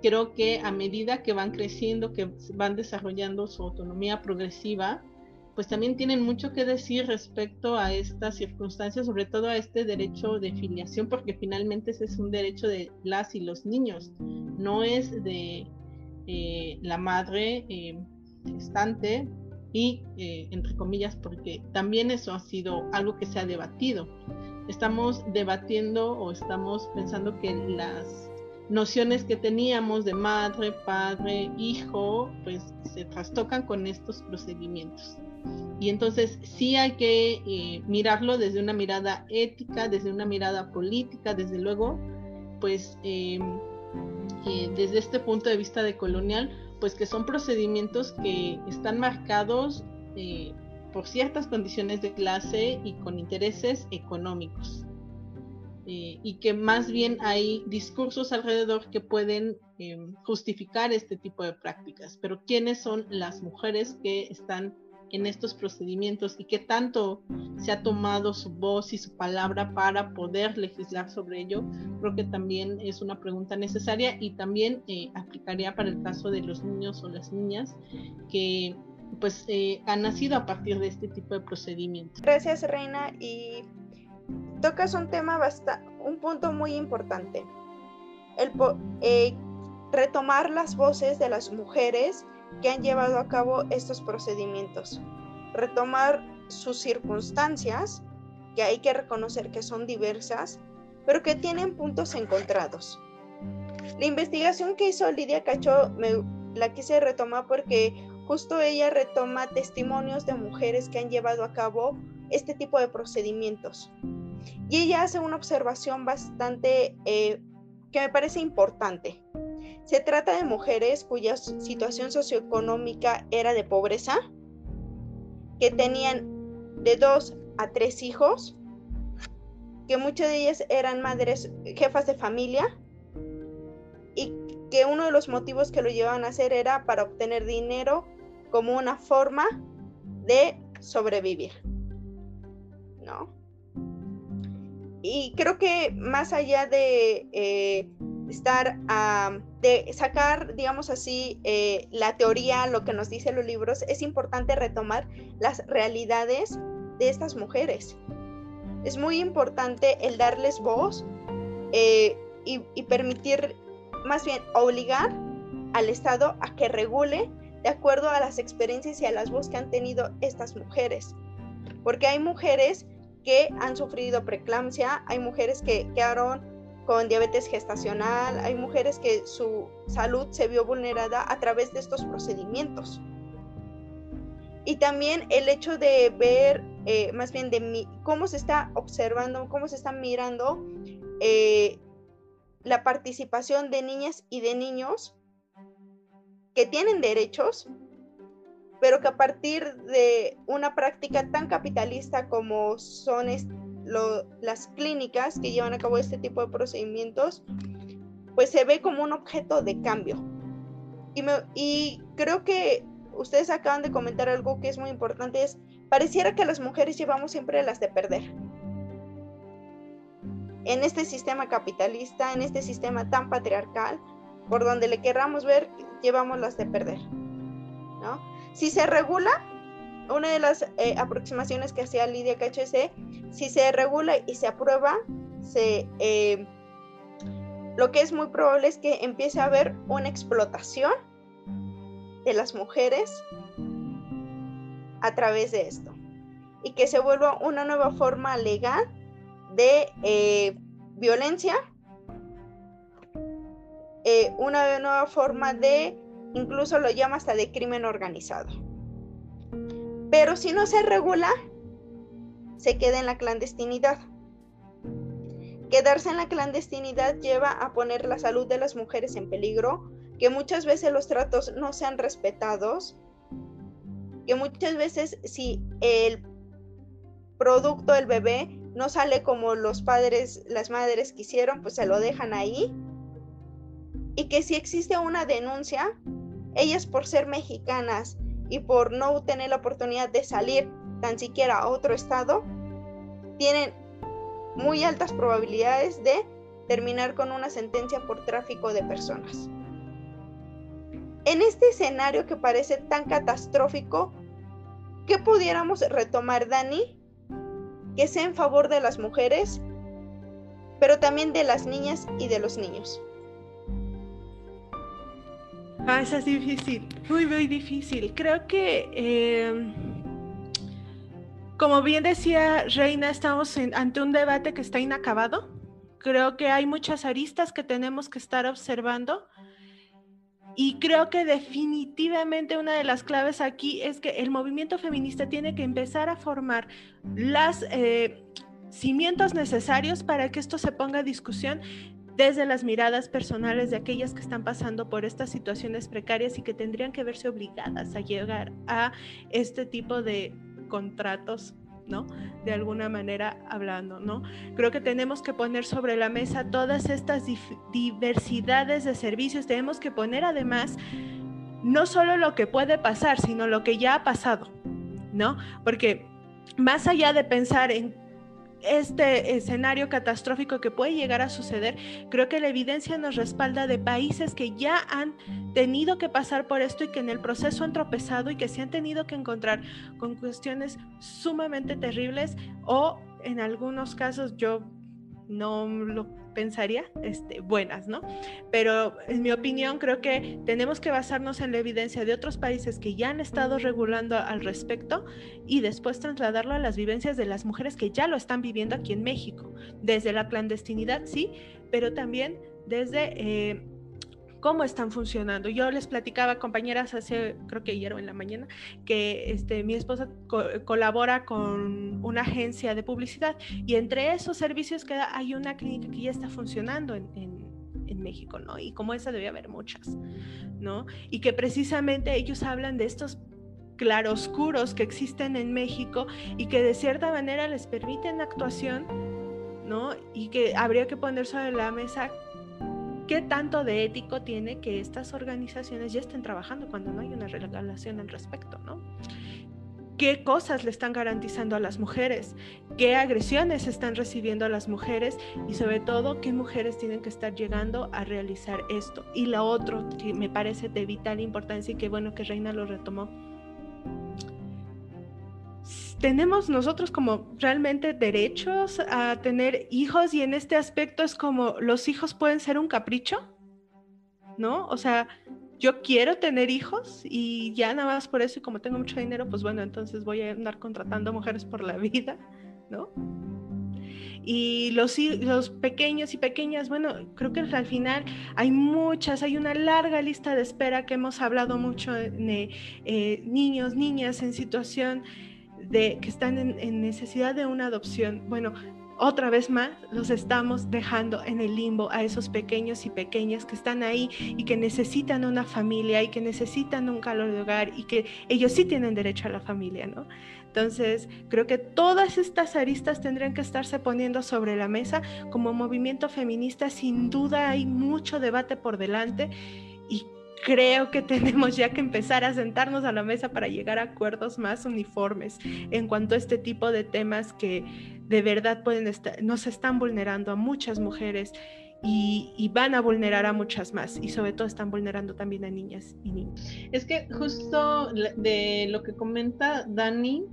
creo que a medida que van creciendo, que van desarrollando su autonomía progresiva, pues también tienen mucho que decir respecto a estas circunstancias, sobre todo a este derecho de filiación, porque finalmente ese es un derecho de las y los niños, no es de eh, la madre eh, gestante y, eh, entre comillas, porque también eso ha sido algo que se ha debatido. Estamos debatiendo o estamos pensando que las nociones que teníamos de madre, padre, hijo, pues se trastocan con estos procedimientos. Y entonces sí hay que eh, mirarlo desde una mirada ética, desde una mirada política, desde luego, pues em, eh, desde este punto de vista de colonial, pues que son procedimientos que están marcados eh, por ciertas condiciones de clase y con intereses económicos. y que más bien hay discursos alrededor que pueden em, justificar este tipo de prácticas. Pero ¿quiénes son las mujeres que están en estos procedimientos y qué tanto se ha tomado su voz y su palabra para poder legislar sobre ello, creo que también es una pregunta necesaria y también eh, aplicaría para el caso de los niños o las niñas que pues eh, han nacido a partir de este tipo de procedimientos. Gracias Reina y tocas un tema bastante, un punto muy importante, el eh, retomar las voces de las mujeres que han llevado a cabo estos procedimientos, retomar sus circunstancias, que hay que reconocer que son diversas, pero que tienen puntos encontrados. La investigación que hizo Lidia Cacho me la quise retomar porque justo ella retoma testimonios de mujeres que han llevado a cabo este tipo de procedimientos. Y ella hace una observación bastante eh, que me parece importante. Se trata de mujeres cuya situación socioeconómica era de pobreza, que tenían de dos a tres hijos, que muchas de ellas eran madres, jefas de familia, y que uno de los motivos que lo llevaban a hacer era para obtener dinero como una forma de sobrevivir. ¿No? Y creo que más allá de eh, estar a de sacar, digamos así, eh, la teoría, lo que nos dicen los libros, es importante retomar las realidades de estas mujeres. Es muy importante el darles voz eh, y, y permitir, más bien, obligar al Estado a que regule de acuerdo a las experiencias y a las voces que han tenido estas mujeres. Porque hay mujeres que han sufrido preeclampsia, hay mujeres que quedaron con diabetes gestacional, hay mujeres que su salud se vio vulnerada a través de estos procedimientos. Y también el hecho de ver, eh, más bien de cómo se está observando, cómo se está mirando eh, la participación de niñas y de niños que tienen derechos, pero que a partir de una práctica tan capitalista como son las clínicas que llevan a cabo este tipo de procedimientos, pues se ve como un objeto de cambio. Y, creo que ustedes acaban de comentar algo que es muy importante, es pareciera que las mujeres llevamos siempre las de perder. En este sistema capitalista, en este sistema tan patriarcal, por donde le querramos ver, llevamos las de perder. Si se regula, una de las eh, aproximaciones que hacía Lidia KHC, si se regula y se aprueba, se, eh, lo que es muy probable es que empiece a haber una explotación de las mujeres a través de esto y que se vuelva una nueva forma legal de eh, violencia, eh, una nueva forma de, incluso lo llama hasta de crimen organizado. Pero si no se regula, se queda en la clandestinidad. Quedarse en la clandestinidad lleva a poner la salud de las mujeres en peligro, que muchas veces los tratos no sean respetados, que muchas veces si el producto, el bebé, no sale como los padres, las madres quisieron, pues se lo dejan ahí. Y que si existe una denuncia, ellas por ser mexicanas y por no tener la oportunidad de salir tan siquiera otro estado, tienen muy altas probabilidades de terminar con una sentencia por tráfico de personas. En este escenario que parece tan catastrófico, ¿qué pudiéramos retomar, Dani? Que sea en favor de las mujeres, pero también de las niñas y de los niños. Ah, es difícil, muy, muy difícil. Creo que, em, como bien decía Reina, estamos ante un debate que está inacabado. Creo que hay muchas aristas que tenemos que estar observando y creo que definitivamente una de las claves aquí es que el movimiento feminista tiene que empezar a formar los eh, cimientos necesarios para que esto se ponga a discusión desde las miradas personales de aquellas que están pasando por estas situaciones precarias y que tendrían que verse obligadas a llegar a este tipo de contratos ¿no? De alguna manera hablando, ¿no? Creo que tenemos que poner sobre la mesa todas estas diversidades de servicios, tenemos que poner además no solo lo que puede pasar, sino lo que ya ha pasado, ¿no? Porque más allá de pensar en este escenario catastrófico que puede llegar a suceder, creo que la evidencia nos respalda de países que ya han tenido que pasar por esto y que en el proceso han tropezado y que se han tenido que encontrar con cuestiones sumamente terribles o en algunos casos yo no lo pensaría este, buenas, ¿no? Pero en mi opinión creo que tenemos que basarnos en la evidencia de otros países que ya han estado regulando al respecto y después trasladarlo a las vivencias de las mujeres que ya lo están viviendo aquí en México, desde la clandestinidad, sí, pero también desde... Eh, cómo están funcionando. Yo les platicaba, compañeras, hace, creo que ayer o en la mañana, que este, mi esposa colabora con una agencia de publicidad y entre esos servicios que hay una clínica que ya está funcionando en, en, México, ¿no? Y como esa debe haber muchas, ¿no? Y que precisamente ellos hablan de estos claroscuros que existen en México y que de cierta manera les permiten actuación, ¿no? Y que habría que poner sobre la mesa ¿Qué tanto de ético tiene que estas organizaciones ya estén trabajando cuando no hay una regulación al respecto, ¿no? qué cosas le están garantizando a las mujeres, qué agresiones están recibiendo a las mujeres y sobre todo qué mujeres tienen que estar llegando a realizar esto. Y lo otro que me parece de vital importancia y qué bueno que Reina lo retomó, tenemos nosotros como realmente derechos a tener hijos y en este aspecto es como los hijos pueden ser un capricho, ¿no? O sea, yo quiero tener hijos y ya nada más por eso y como tengo mucho dinero, pues bueno, entonces voy a andar contratando mujeres por la [LAUGHS] vida, ¿no? Y los, los pequeños y pequeñas, bueno, creo que al final hay muchas, hay una larga lista de espera que hemos hablado mucho de eh, niños, niñas en situación de que están en necesidad de una adopción. Bueno, otra vez más los estamos dejando en el limbo a esos pequeños y pequeñas que están ahí y que necesitan una familia y que necesitan un calor de hogar y que ellos sí tienen derecho a la familia, ¿no? Entonces, creo que todas estas aristas tendrían que estarse poniendo sobre la mesa. Como movimiento feminista, sin duda hay mucho debate por delante y creo que [LAUGHS] tenemos ya que empezar a sentarnos a la mesa para llegar a acuerdos más uniformes en cuanto a este tipo de temas que de verdad pueden estar, nos están vulnerando a muchas mujeres y, van a vulnerar a muchas más y sobre todo están vulnerando también a niñas y niños. Es que justo de lo que comenta Dani,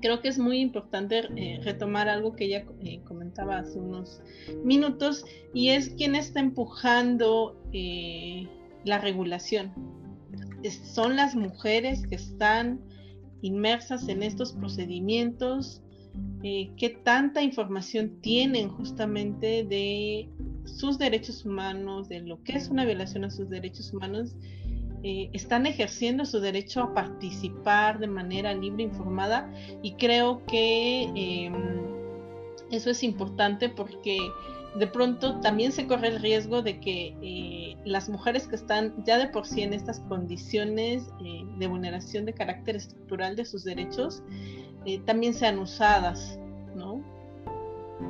creo que es muy importante eh, retomar algo que ella eh, comentaba hace unos minutos y es quién está empujando eh, la regulación. son las mujeres que están inmersas en estos procedimientos, eh, qué tanta información tienen justamente de sus derechos humanos, de lo que es una violación a sus derechos humanos, eh, están ejerciendo su derecho a participar de manera libre, informada, y creo que em, eso es importante porque de pronto también se corre el riesgo de que eh, las mujeres que están ya de por sí en estas condiciones eh, de vulneración de carácter estructural de sus derechos eh, también sean usadas, ¿no?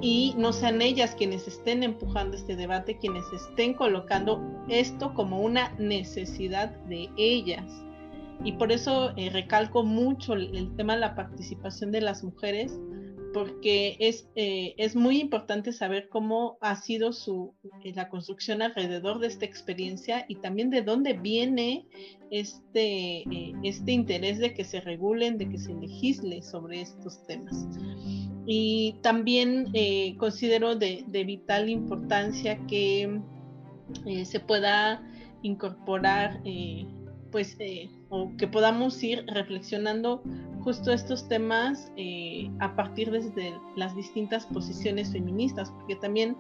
Y no sean ellas quienes estén empujando este debate, quienes estén colocando esto como una necesidad de ellas. Y por eso recalco mucho el tema de la participación de las mujeres, porque es, eh, es muy importante saber cómo ha sido su, eh, la construcción alrededor de esta experiencia y también de dónde viene este, eh, este interés de que se regulen, de que se legisle sobre estos temas. Y también considero de, de, vital importancia que se pueda incorporar, pues, o que podamos ir reflexionando justo estos temas eh, a partir de las distintas posiciones feministas, porque también,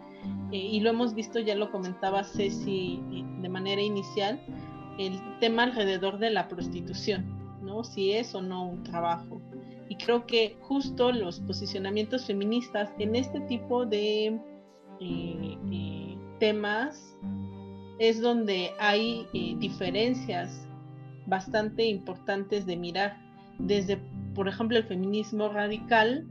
eh, y lo hemos visto, ya lo comentaba Ceci eh, de manera inicial, el tema alrededor de la prostitución, ¿no? Si es o no un trabajo. Y creo que justo los posicionamientos feministas en este tipo de temas es donde hay diferencias bastante importantes de mirar. Desde por ejemplo, el feminismo radical,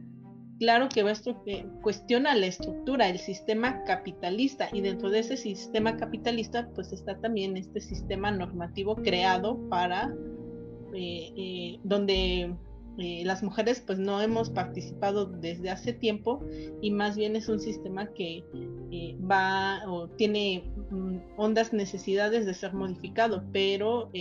claro que eh, cuestiona la estructura, el sistema capitalista, y dentro de ese sistema capitalista, pues está también este sistema normativo creado para, eh, eh, donde las mujeres pues no hemos participado desde hace tiempo y más bien es un sistema que va o tiene mm, necesidades de ser modificado, pero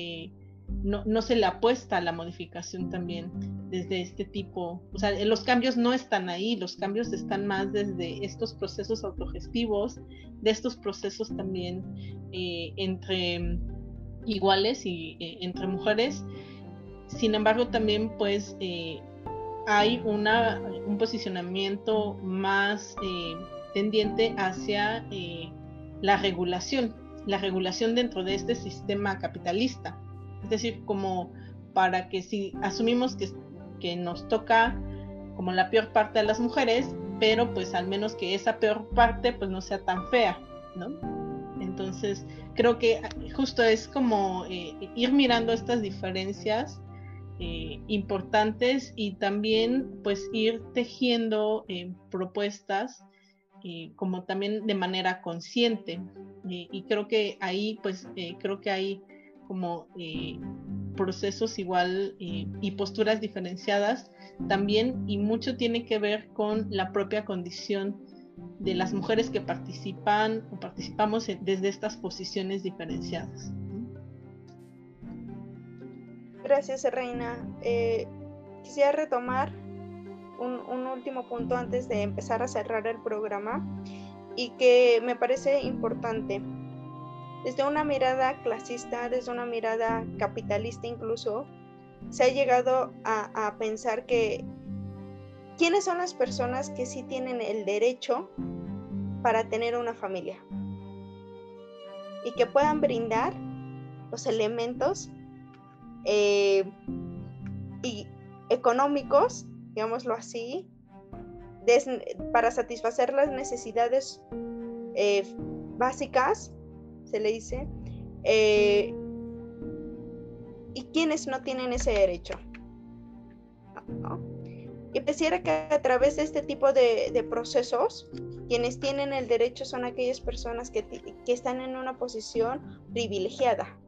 no, no, se le apuesta a la modificación también desde este tipo. O sea, los cambios no están ahí, los cambios están más desde estos procesos autogestivos, de estos procesos también eh, entre iguales y eh, entre mujeres. Sin embargo, también pues eh, hay una, un posicionamiento más tendiente hacia la regulación, la regulación dentro de este sistema capitalista es decir, como para que si asumimos que, que nos toca como la peor parte a las mujeres, pero pues al menos que esa peor parte pues no sea tan fea, ¿no? Entonces creo que justo es como eh, ir mirando estas diferencias eh, importantes y también pues ir tejiendo eh, propuestas como también de manera consciente y creo que ahí pues creo que hay como eh, procesos igual eh, y posturas diferenciadas también y mucho tiene que ver con la propia condición de las mujeres que participan o participamos desde estas posiciones diferenciadas. Gracias, Reina. Eh, quisiera retomar un, último punto antes de empezar a cerrar el programa y que me parece importante desde una mirada clasista, desde una mirada capitalista incluso, se ha llegado a, pensar que ¿quiénes son las personas que sí tienen el derecho para tener una familia? Y que puedan brindar los elementos eh, y económicos, digámoslo así, para satisfacer las necesidades eh, básicas, se le dice, eh, y quienes no tienen ese derecho. Y pareciera que a través de este tipo de, procesos, quienes tienen el derecho son aquellas personas que, que están en una posición privilegiada,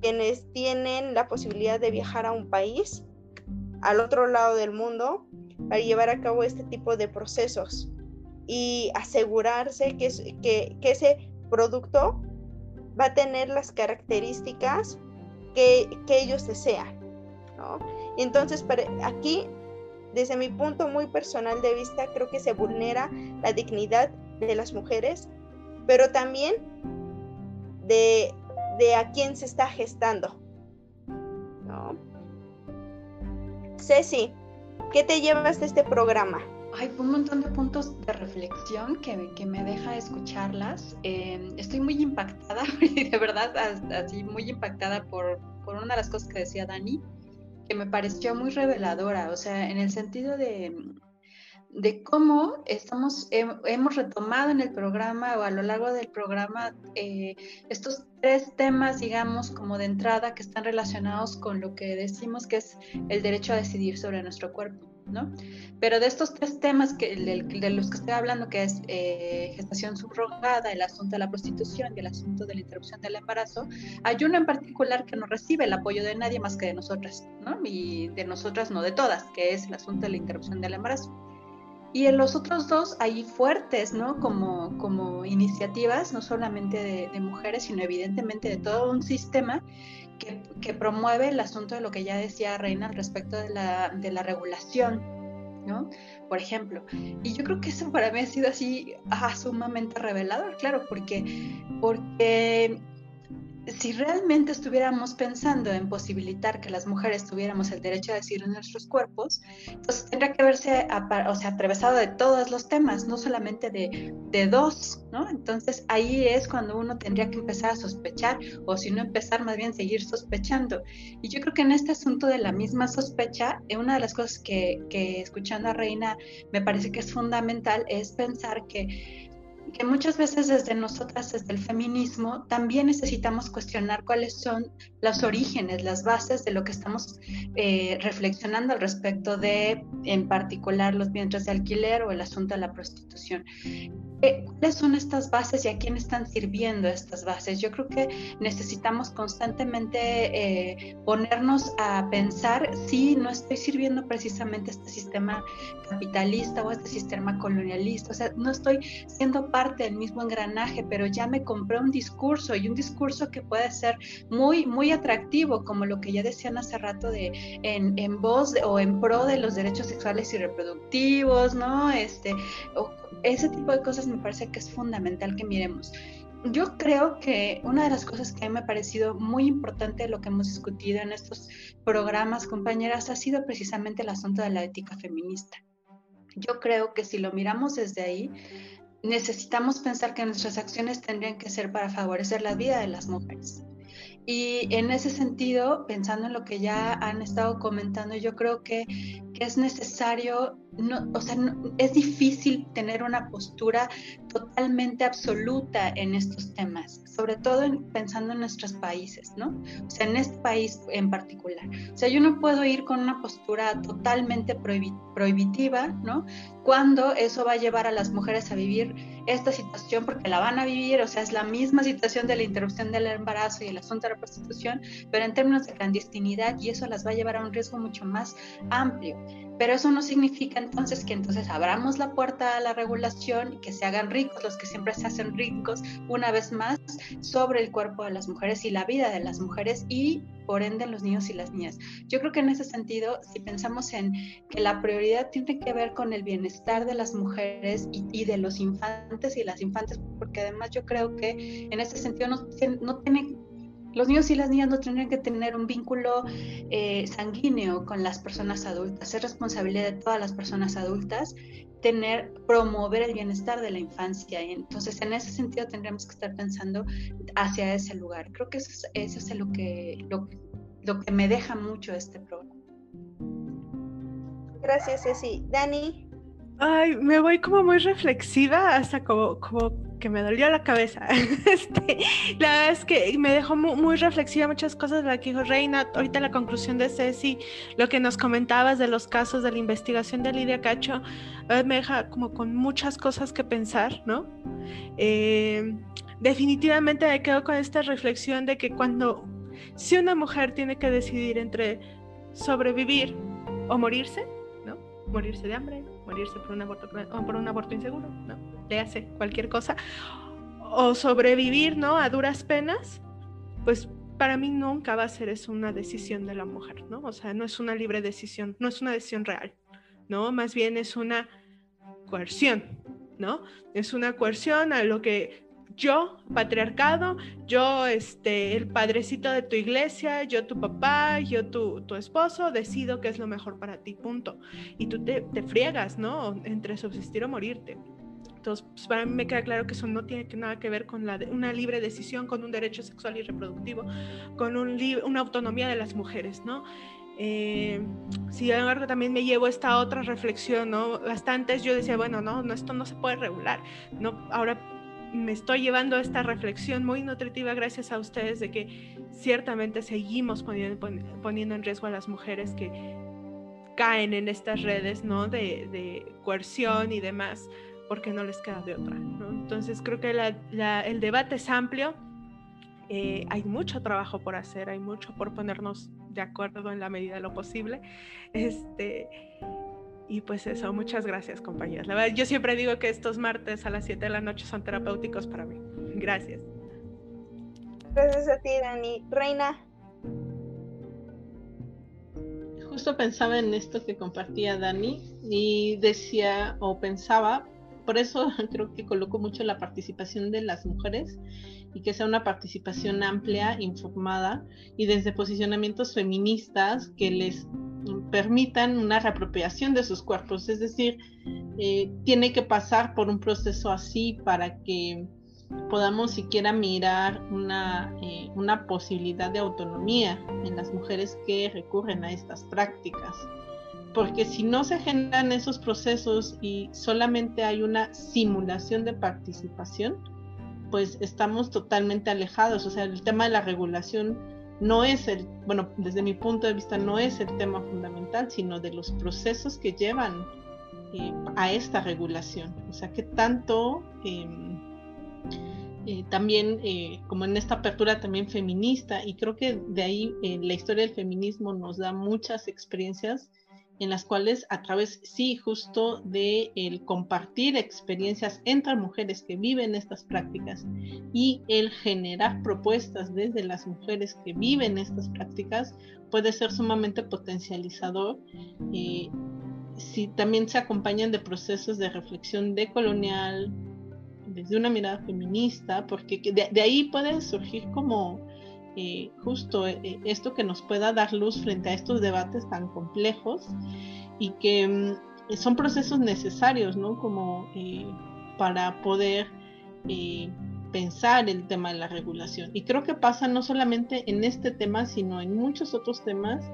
quienes tienen la posibilidad de viajar a un país, al otro lado del mundo, para llevar a cabo este tipo de procesos y asegurarse que, que, que ese producto va a tener las características que, que ellos desean. ¿no? Entonces, aquí, desde mi punto muy personal de vista, creo que se vulnera la dignidad de las mujeres, pero también de, de a quién se está gestando. ¿no? Ceci, ¿qué te llevas de este programa? Hay un montón de puntos de reflexión que, que me deja escucharlas. Em, estoy muy impactada, [LAUGHS] de verdad, así muy impactada por, por, una de las cosas que decía Dani, que me pareció muy reveladora, o sea, en el sentido de, de cómo estamos, hemos retomado en el programa o a lo largo del programa eh, estos tres temas, digamos, como de entrada que están relacionados con lo que decimos que es el derecho a decidir sobre nuestro cuerpo. ¿No? Pero de estos tres temas que, de, los que estoy hablando, que es eh, gestación subrogada, el asunto de la prostitución y el asunto de la interrupción del embarazo, hay uno en particular que no recibe el apoyo de nadie más que de nosotras, ¿no? Y de nosotras, no de todas, que es el asunto de la interrupción del embarazo. Y en los otros dos hay fuertes, ¿no? Como, como iniciativas, no solamente de, de mujeres, sino evidentemente de todo un sistema que, promueve el asunto de lo que ya decía Reina al respecto de la, de la regulación, ¿no? Por ejemplo. Y yo creo que eso para mí ha sido así ah, sumamente revelador, claro, porque, porque si realmente estuviéramos pensando en posibilitar que las mujeres tuviéramos el derecho a decir en nuestros cuerpos, entonces tendría que verse o sea, atravesado de todos los temas, no solamente de, de, dos, ¿no? Entonces ahí es cuando uno tendría que empezar a sospechar, o si no empezar más bien seguir sospechando. Y yo creo que en este asunto de la misma sospecha, eh, una de las cosas que, que escuchando a Reina me parece que es fundamental es pensar que que muchas veces desde nosotras, desde el feminismo, también necesitamos cuestionar cuáles son los orígenes, las bases de lo que estamos eh, reflexionando al respecto de, en particular, los vientres de alquiler o el asunto de la prostitución. ¿Cuáles son estas bases y a quién están sirviendo estas bases? Yo creo que necesitamos constantemente eh, ponernos a pensar si no estoy sirviendo precisamente este sistema capitalista o este sistema colonialista, o sea, no estoy siendo parte del mismo engranaje, pero ya me compré un discurso y un discurso que puede ser muy, muy atractivo, como lo que ya decían hace rato de en, en voz o en pro de los derechos sexuales y reproductivos, ¿no? Este, ese tipo de cosas me parece que es fundamental que miremos. Yo creo que una de las cosas que a mí me ha parecido muy importante de lo que hemos discutido en estos programas, compañeras, ha sido precisamente el asunto de la ética feminista. Yo creo que si lo miramos desde ahí, necesitamos pensar que nuestras acciones tendrían que ser para favorecer la vida de las mujeres. Y en ese sentido, pensando en lo que ya han estado comentando, yo creo que, que es necesario no, o sea, es difícil tener una postura totalmente absoluta en estos temas, sobre todo pensando en nuestros países, ¿no? O sea, en este país en particular. O sea, yo no puedo ir con una postura totalmente prohibitiva, ¿no? Cuando eso va a llevar a las mujeres a vivir esta situación, porque la van a vivir, o sea, es la misma situación de la interrupción del embarazo y el asunto de la prostitución, pero en términos de clandestinidad, y eso las va a llevar a un riesgo mucho más amplio. Pero eso no significa entonces que entonces abramos la puerta a la regulación y que se hagan ricos los que siempre se hacen ricos una vez más sobre el cuerpo de las mujeres y la vida de las mujeres y por ende los niños y las niñas. Yo creo que en ese sentido, si pensamos en que la prioridad tiene que ver con el bienestar de las mujeres y, de los infantes y las infantes, porque además yo creo que en ese sentido no, no tiene Los niños y las niñas no tendrían que tener un vínculo eh, sanguíneo con las personas adultas. Es responsabilidad de todas las personas adultas tener, promover el bienestar de la infancia. Y entonces, en ese sentido, tendríamos que estar pensando hacia ese lugar. Creo que eso es, eso es lo, que, lo, lo que me deja mucho este programa. Gracias, Ceci. Dani. Ay, me voy como muy reflexiva, hasta como, como que me dolió la cabeza. [LAUGHS] Este, la verdad es que me dejó muy, reflexiva muchas cosas de que dijo Reina. Ahorita la conclusión de Ceci, lo que nos comentabas de los casos de la investigación de Lidia Cacho, me deja como con muchas cosas que pensar, ¿no? Eh, definitivamente me quedo con esta reflexión de que cuando, si una mujer tiene que decidir entre sobrevivir o morirse, ¿no? Morirse de hambre, morirse por un aborto, por un aborto inseguro, ¿no? Le hace cualquier cosa, o sobrevivir, ¿no? A duras penas, pues para mí nunca va a ser eso una decisión de la mujer, ¿no? O sea, no es una libre decisión, no es una decisión real, ¿no? Más bien es una coerción, ¿no? Es una coerción a lo que yo, patriarcado, yo, este, el padrecito de tu iglesia, yo tu papá, yo tu, tu esposo, decido qué es lo mejor para ti, punto. Y tú te, te friegas, ¿no? Entre subsistir o morirte. Entonces, pues, para mí me queda claro que eso no tiene nada que ver con la una libre decisión, con un derecho sexual y reproductivo, con un una autonomía de las mujeres, ¿no? Eh, sin embargo, también me llevo esta otra reflexión, ¿no? Bastantes yo decía, bueno, no, no, esto no se puede regular, ¿no? Ahora me estoy llevando esta reflexión muy nutritiva gracias a ustedes de que ciertamente seguimos poniendo, poniendo en riesgo a las mujeres que caen en estas redes ¿no? de, coerción y demás porque no les queda de otra. Entonces creo que el debate es amplio, eh, hay mucho trabajo por hacer, hay mucho por ponernos de acuerdo en la medida de lo posible. Este, y pues eso, muchas gracias compañeras. La verdad, yo siempre digo que estos martes a las 7 de la noche son terapéuticos para mí. Gracias. Gracias a ti, Dani. Reina. Justo pensaba en esto que compartía Dani y decía o pensaba, por eso [LAUGHS] creo que coloco mucho la participación de las mujeres y que sea una participación amplia, informada y desde posicionamientos feministas que les permitan una reapropiación de sus cuerpos. Es decir, eh, tiene que pasar por un proceso así para que podamos siquiera mirar una, eh, una posibilidad de autonomía en las mujeres que recurren a estas prácticas. Porque si no se generan esos procesos y solamente hay una simulación de participación, pues estamos totalmente alejados. O sea, el tema de la regulación no es el, bueno, desde mi punto de vista no es el tema fundamental, sino de los procesos que llevan eh, a esta regulación. O sea, que tanto em, eh, también, eh, como en esta apertura también feminista, y creo que de ahí la historia del feminismo nos da muchas experiencias en las cuales a través, sí, justo de el compartir experiencias entre mujeres que viven estas prácticas y el generar propuestas desde las mujeres que viven estas prácticas puede ser sumamente potencializador eh, si también se acompañan de procesos de reflexión decolonial desde una mirada feminista, porque de, ahí puede surgir como eh, justo eh, esto que nos pueda dar luz frente a estos debates tan complejos y que mm, son procesos necesarios, ¿no? Como eh, para poder pensar el tema de la regulación. Y creo que pasa no solamente en este tema, sino en muchos otros temas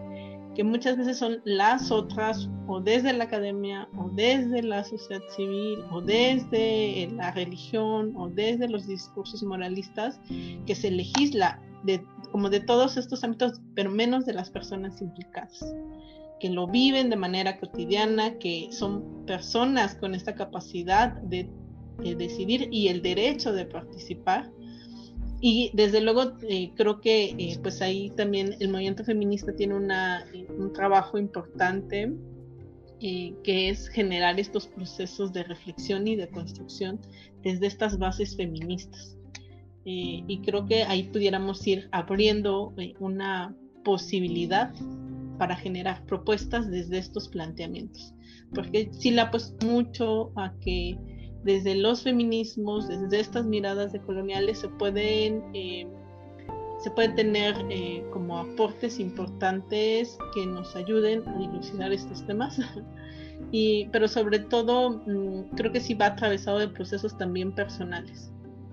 que muchas veces son las otras o desde la academia o desde la sociedad civil o desde la religión o desde los discursos moralistas que se legisla de, como de todos estos ámbitos, pero menos de las personas implicadas, que lo viven de manera cotidiana, que son personas con esta capacidad de, decidir y el derecho de participar. Y desde luego eh, creo que eh, pues ahí también el movimiento feminista tiene una, un trabajo importante eh, que es generar estos procesos de reflexión y de construcción desde estas bases feministas. Eh, y creo que ahí pudiéramos ir abriendo eh, una posibilidad para generar propuestas desde estos planteamientos. Porque sí le puesto mucho a que desde los feminismos, desde estas miradas decoloniales, se pueden, eh, se puede tener como aportes importantes que nos ayuden a dilucidar estos temas. [LAUGHS] y, pero sobre todo, mm, creo que sí va atravesado de procesos también personales.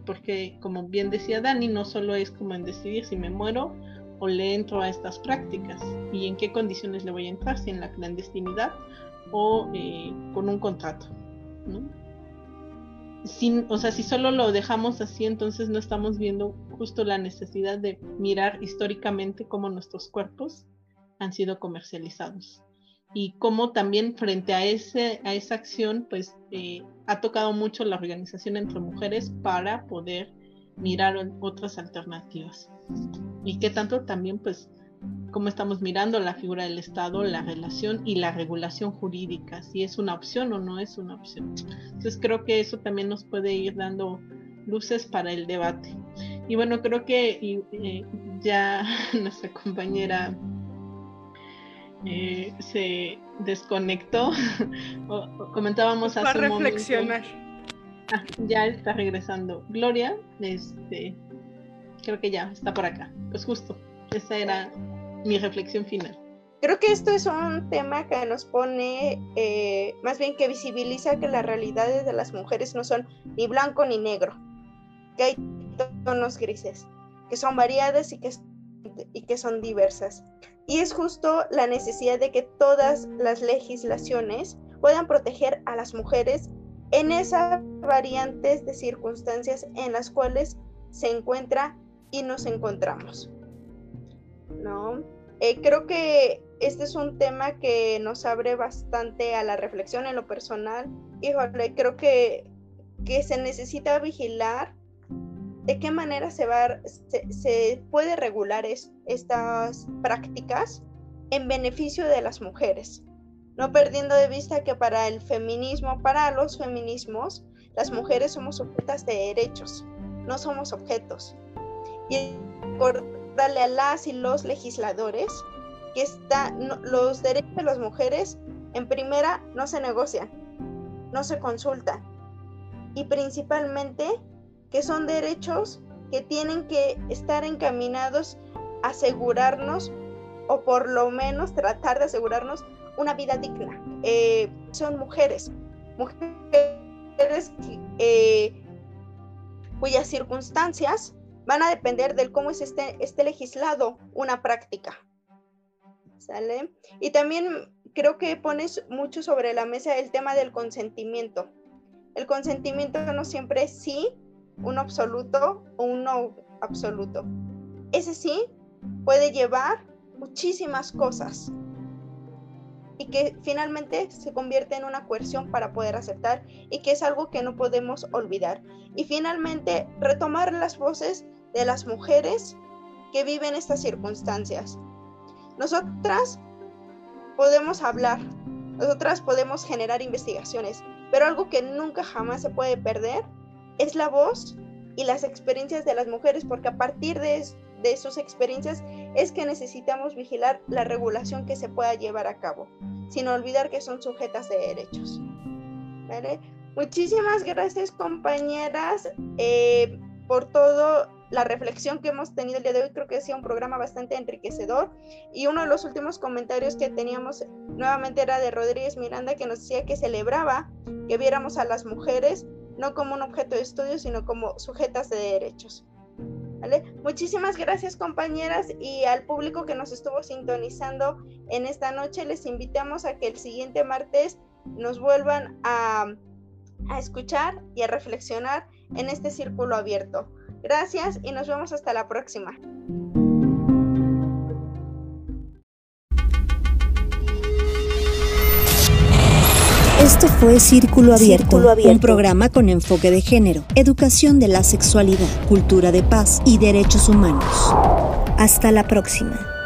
Porque, como bien decía Dani, no solo es como en decidir si me muero o le entro a estas prácticas y en qué condiciones le voy a entrar, si en la clandestinidad o eh, con un contrato. ¿no? o sea, si solo lo dejamos así, entonces no estamos viendo justo la necesidad de mirar históricamente cómo nuestros cuerpos han sido comercializados y cómo también frente a, ese, a esa acción, pues eh, ha tocado mucho la organización entre mujeres para poder mirar otras alternativas y que tanto también pues cómo estamos mirando la figura del Estado, la relación y la regulación jurídica, si es una opción o no es una opción. Entonces creo que eso también nos puede ir dando luces para el debate. Y bueno, creo que eh, ya [LAUGHS] nuestra compañera eh, se desconectó. [LAUGHS] comentábamos hace Para reflexionar. Ah, ya está regresando. Gloria, este, creo que ya está por acá. Pues justo. Esa era mi reflexión final. Creo que esto es un tema que nos pone, eh, más bien que visibiliza que las realidades de las mujeres no son ni blanco ni negro, que hay tonos grises, que son variadas y que, y que son diversas. Y es justo la necesidad de que todas las legislaciones puedan proteger a las mujeres en esas variantes de circunstancias en las cuales se encuentra y nos encontramos. ¿no? Eh, creo que este es un tema que nos abre bastante a la reflexión en lo personal. Híjole, creo que, que se necesita vigilar de qué manera se, va, puede regular estas prácticas en beneficio de las mujeres. No perdiendo de vista que para el feminismo, para los feminismos, las mujeres somos sujetas de derechos, no somos objetos. Y por darle a las y los legisladores que está, los derechos de las mujeres, en primera, no se negocian, no se consultan. Y principalmente que son derechos que tienen que estar encaminados a asegurarnos, o por lo menos tratar de asegurarnos, una vida digna. Eh, son mujeres, mujeres eh, cuyas circunstancias van a depender del cómo es este, este legislado una práctica. ¿Sale? Y también creo que pones mucho sobre la mesa el tema del consentimiento. El consentimiento no siempre es sí, un absoluto o un no absoluto. Ese sí puede llevar muchísimas cosas y que finalmente se convierte en una coerción para poder aceptar y que es algo que no podemos olvidar. Y finalmente retomar las voces de las mujeres que viven estas circunstancias. Nosotras podemos hablar, nosotras podemos generar investigaciones, pero algo que nunca jamás se puede perder es la voz y las experiencias de las mujeres, porque a partir de, de sus experiencias es que necesitamos vigilar la regulación que se pueda llevar a cabo, sin olvidar que son sujetas de derechos. Muchísimas gracias compañeras eh, por todo la reflexión que hemos tenido el día de hoy creo que ha sido un programa bastante enriquecedor y uno de los últimos comentarios que teníamos nuevamente era de Rodríguez Miranda que nos decía que celebraba que viéramos a las mujeres no como un objeto de estudio sino como sujetas de derechos. ¿Vale? Muchísimas gracias compañeras y al público que nos estuvo sintonizando en esta noche les invitamos a que el siguiente martes nos vuelvan a, a escuchar y a reflexionar en este círculo abierto. Gracias y nos vemos hasta la próxima. Esto fue Círculo Abierto, un programa con enfoque de género, educación de la sexualidad, cultura de paz y derechos humanos. Hasta la próxima.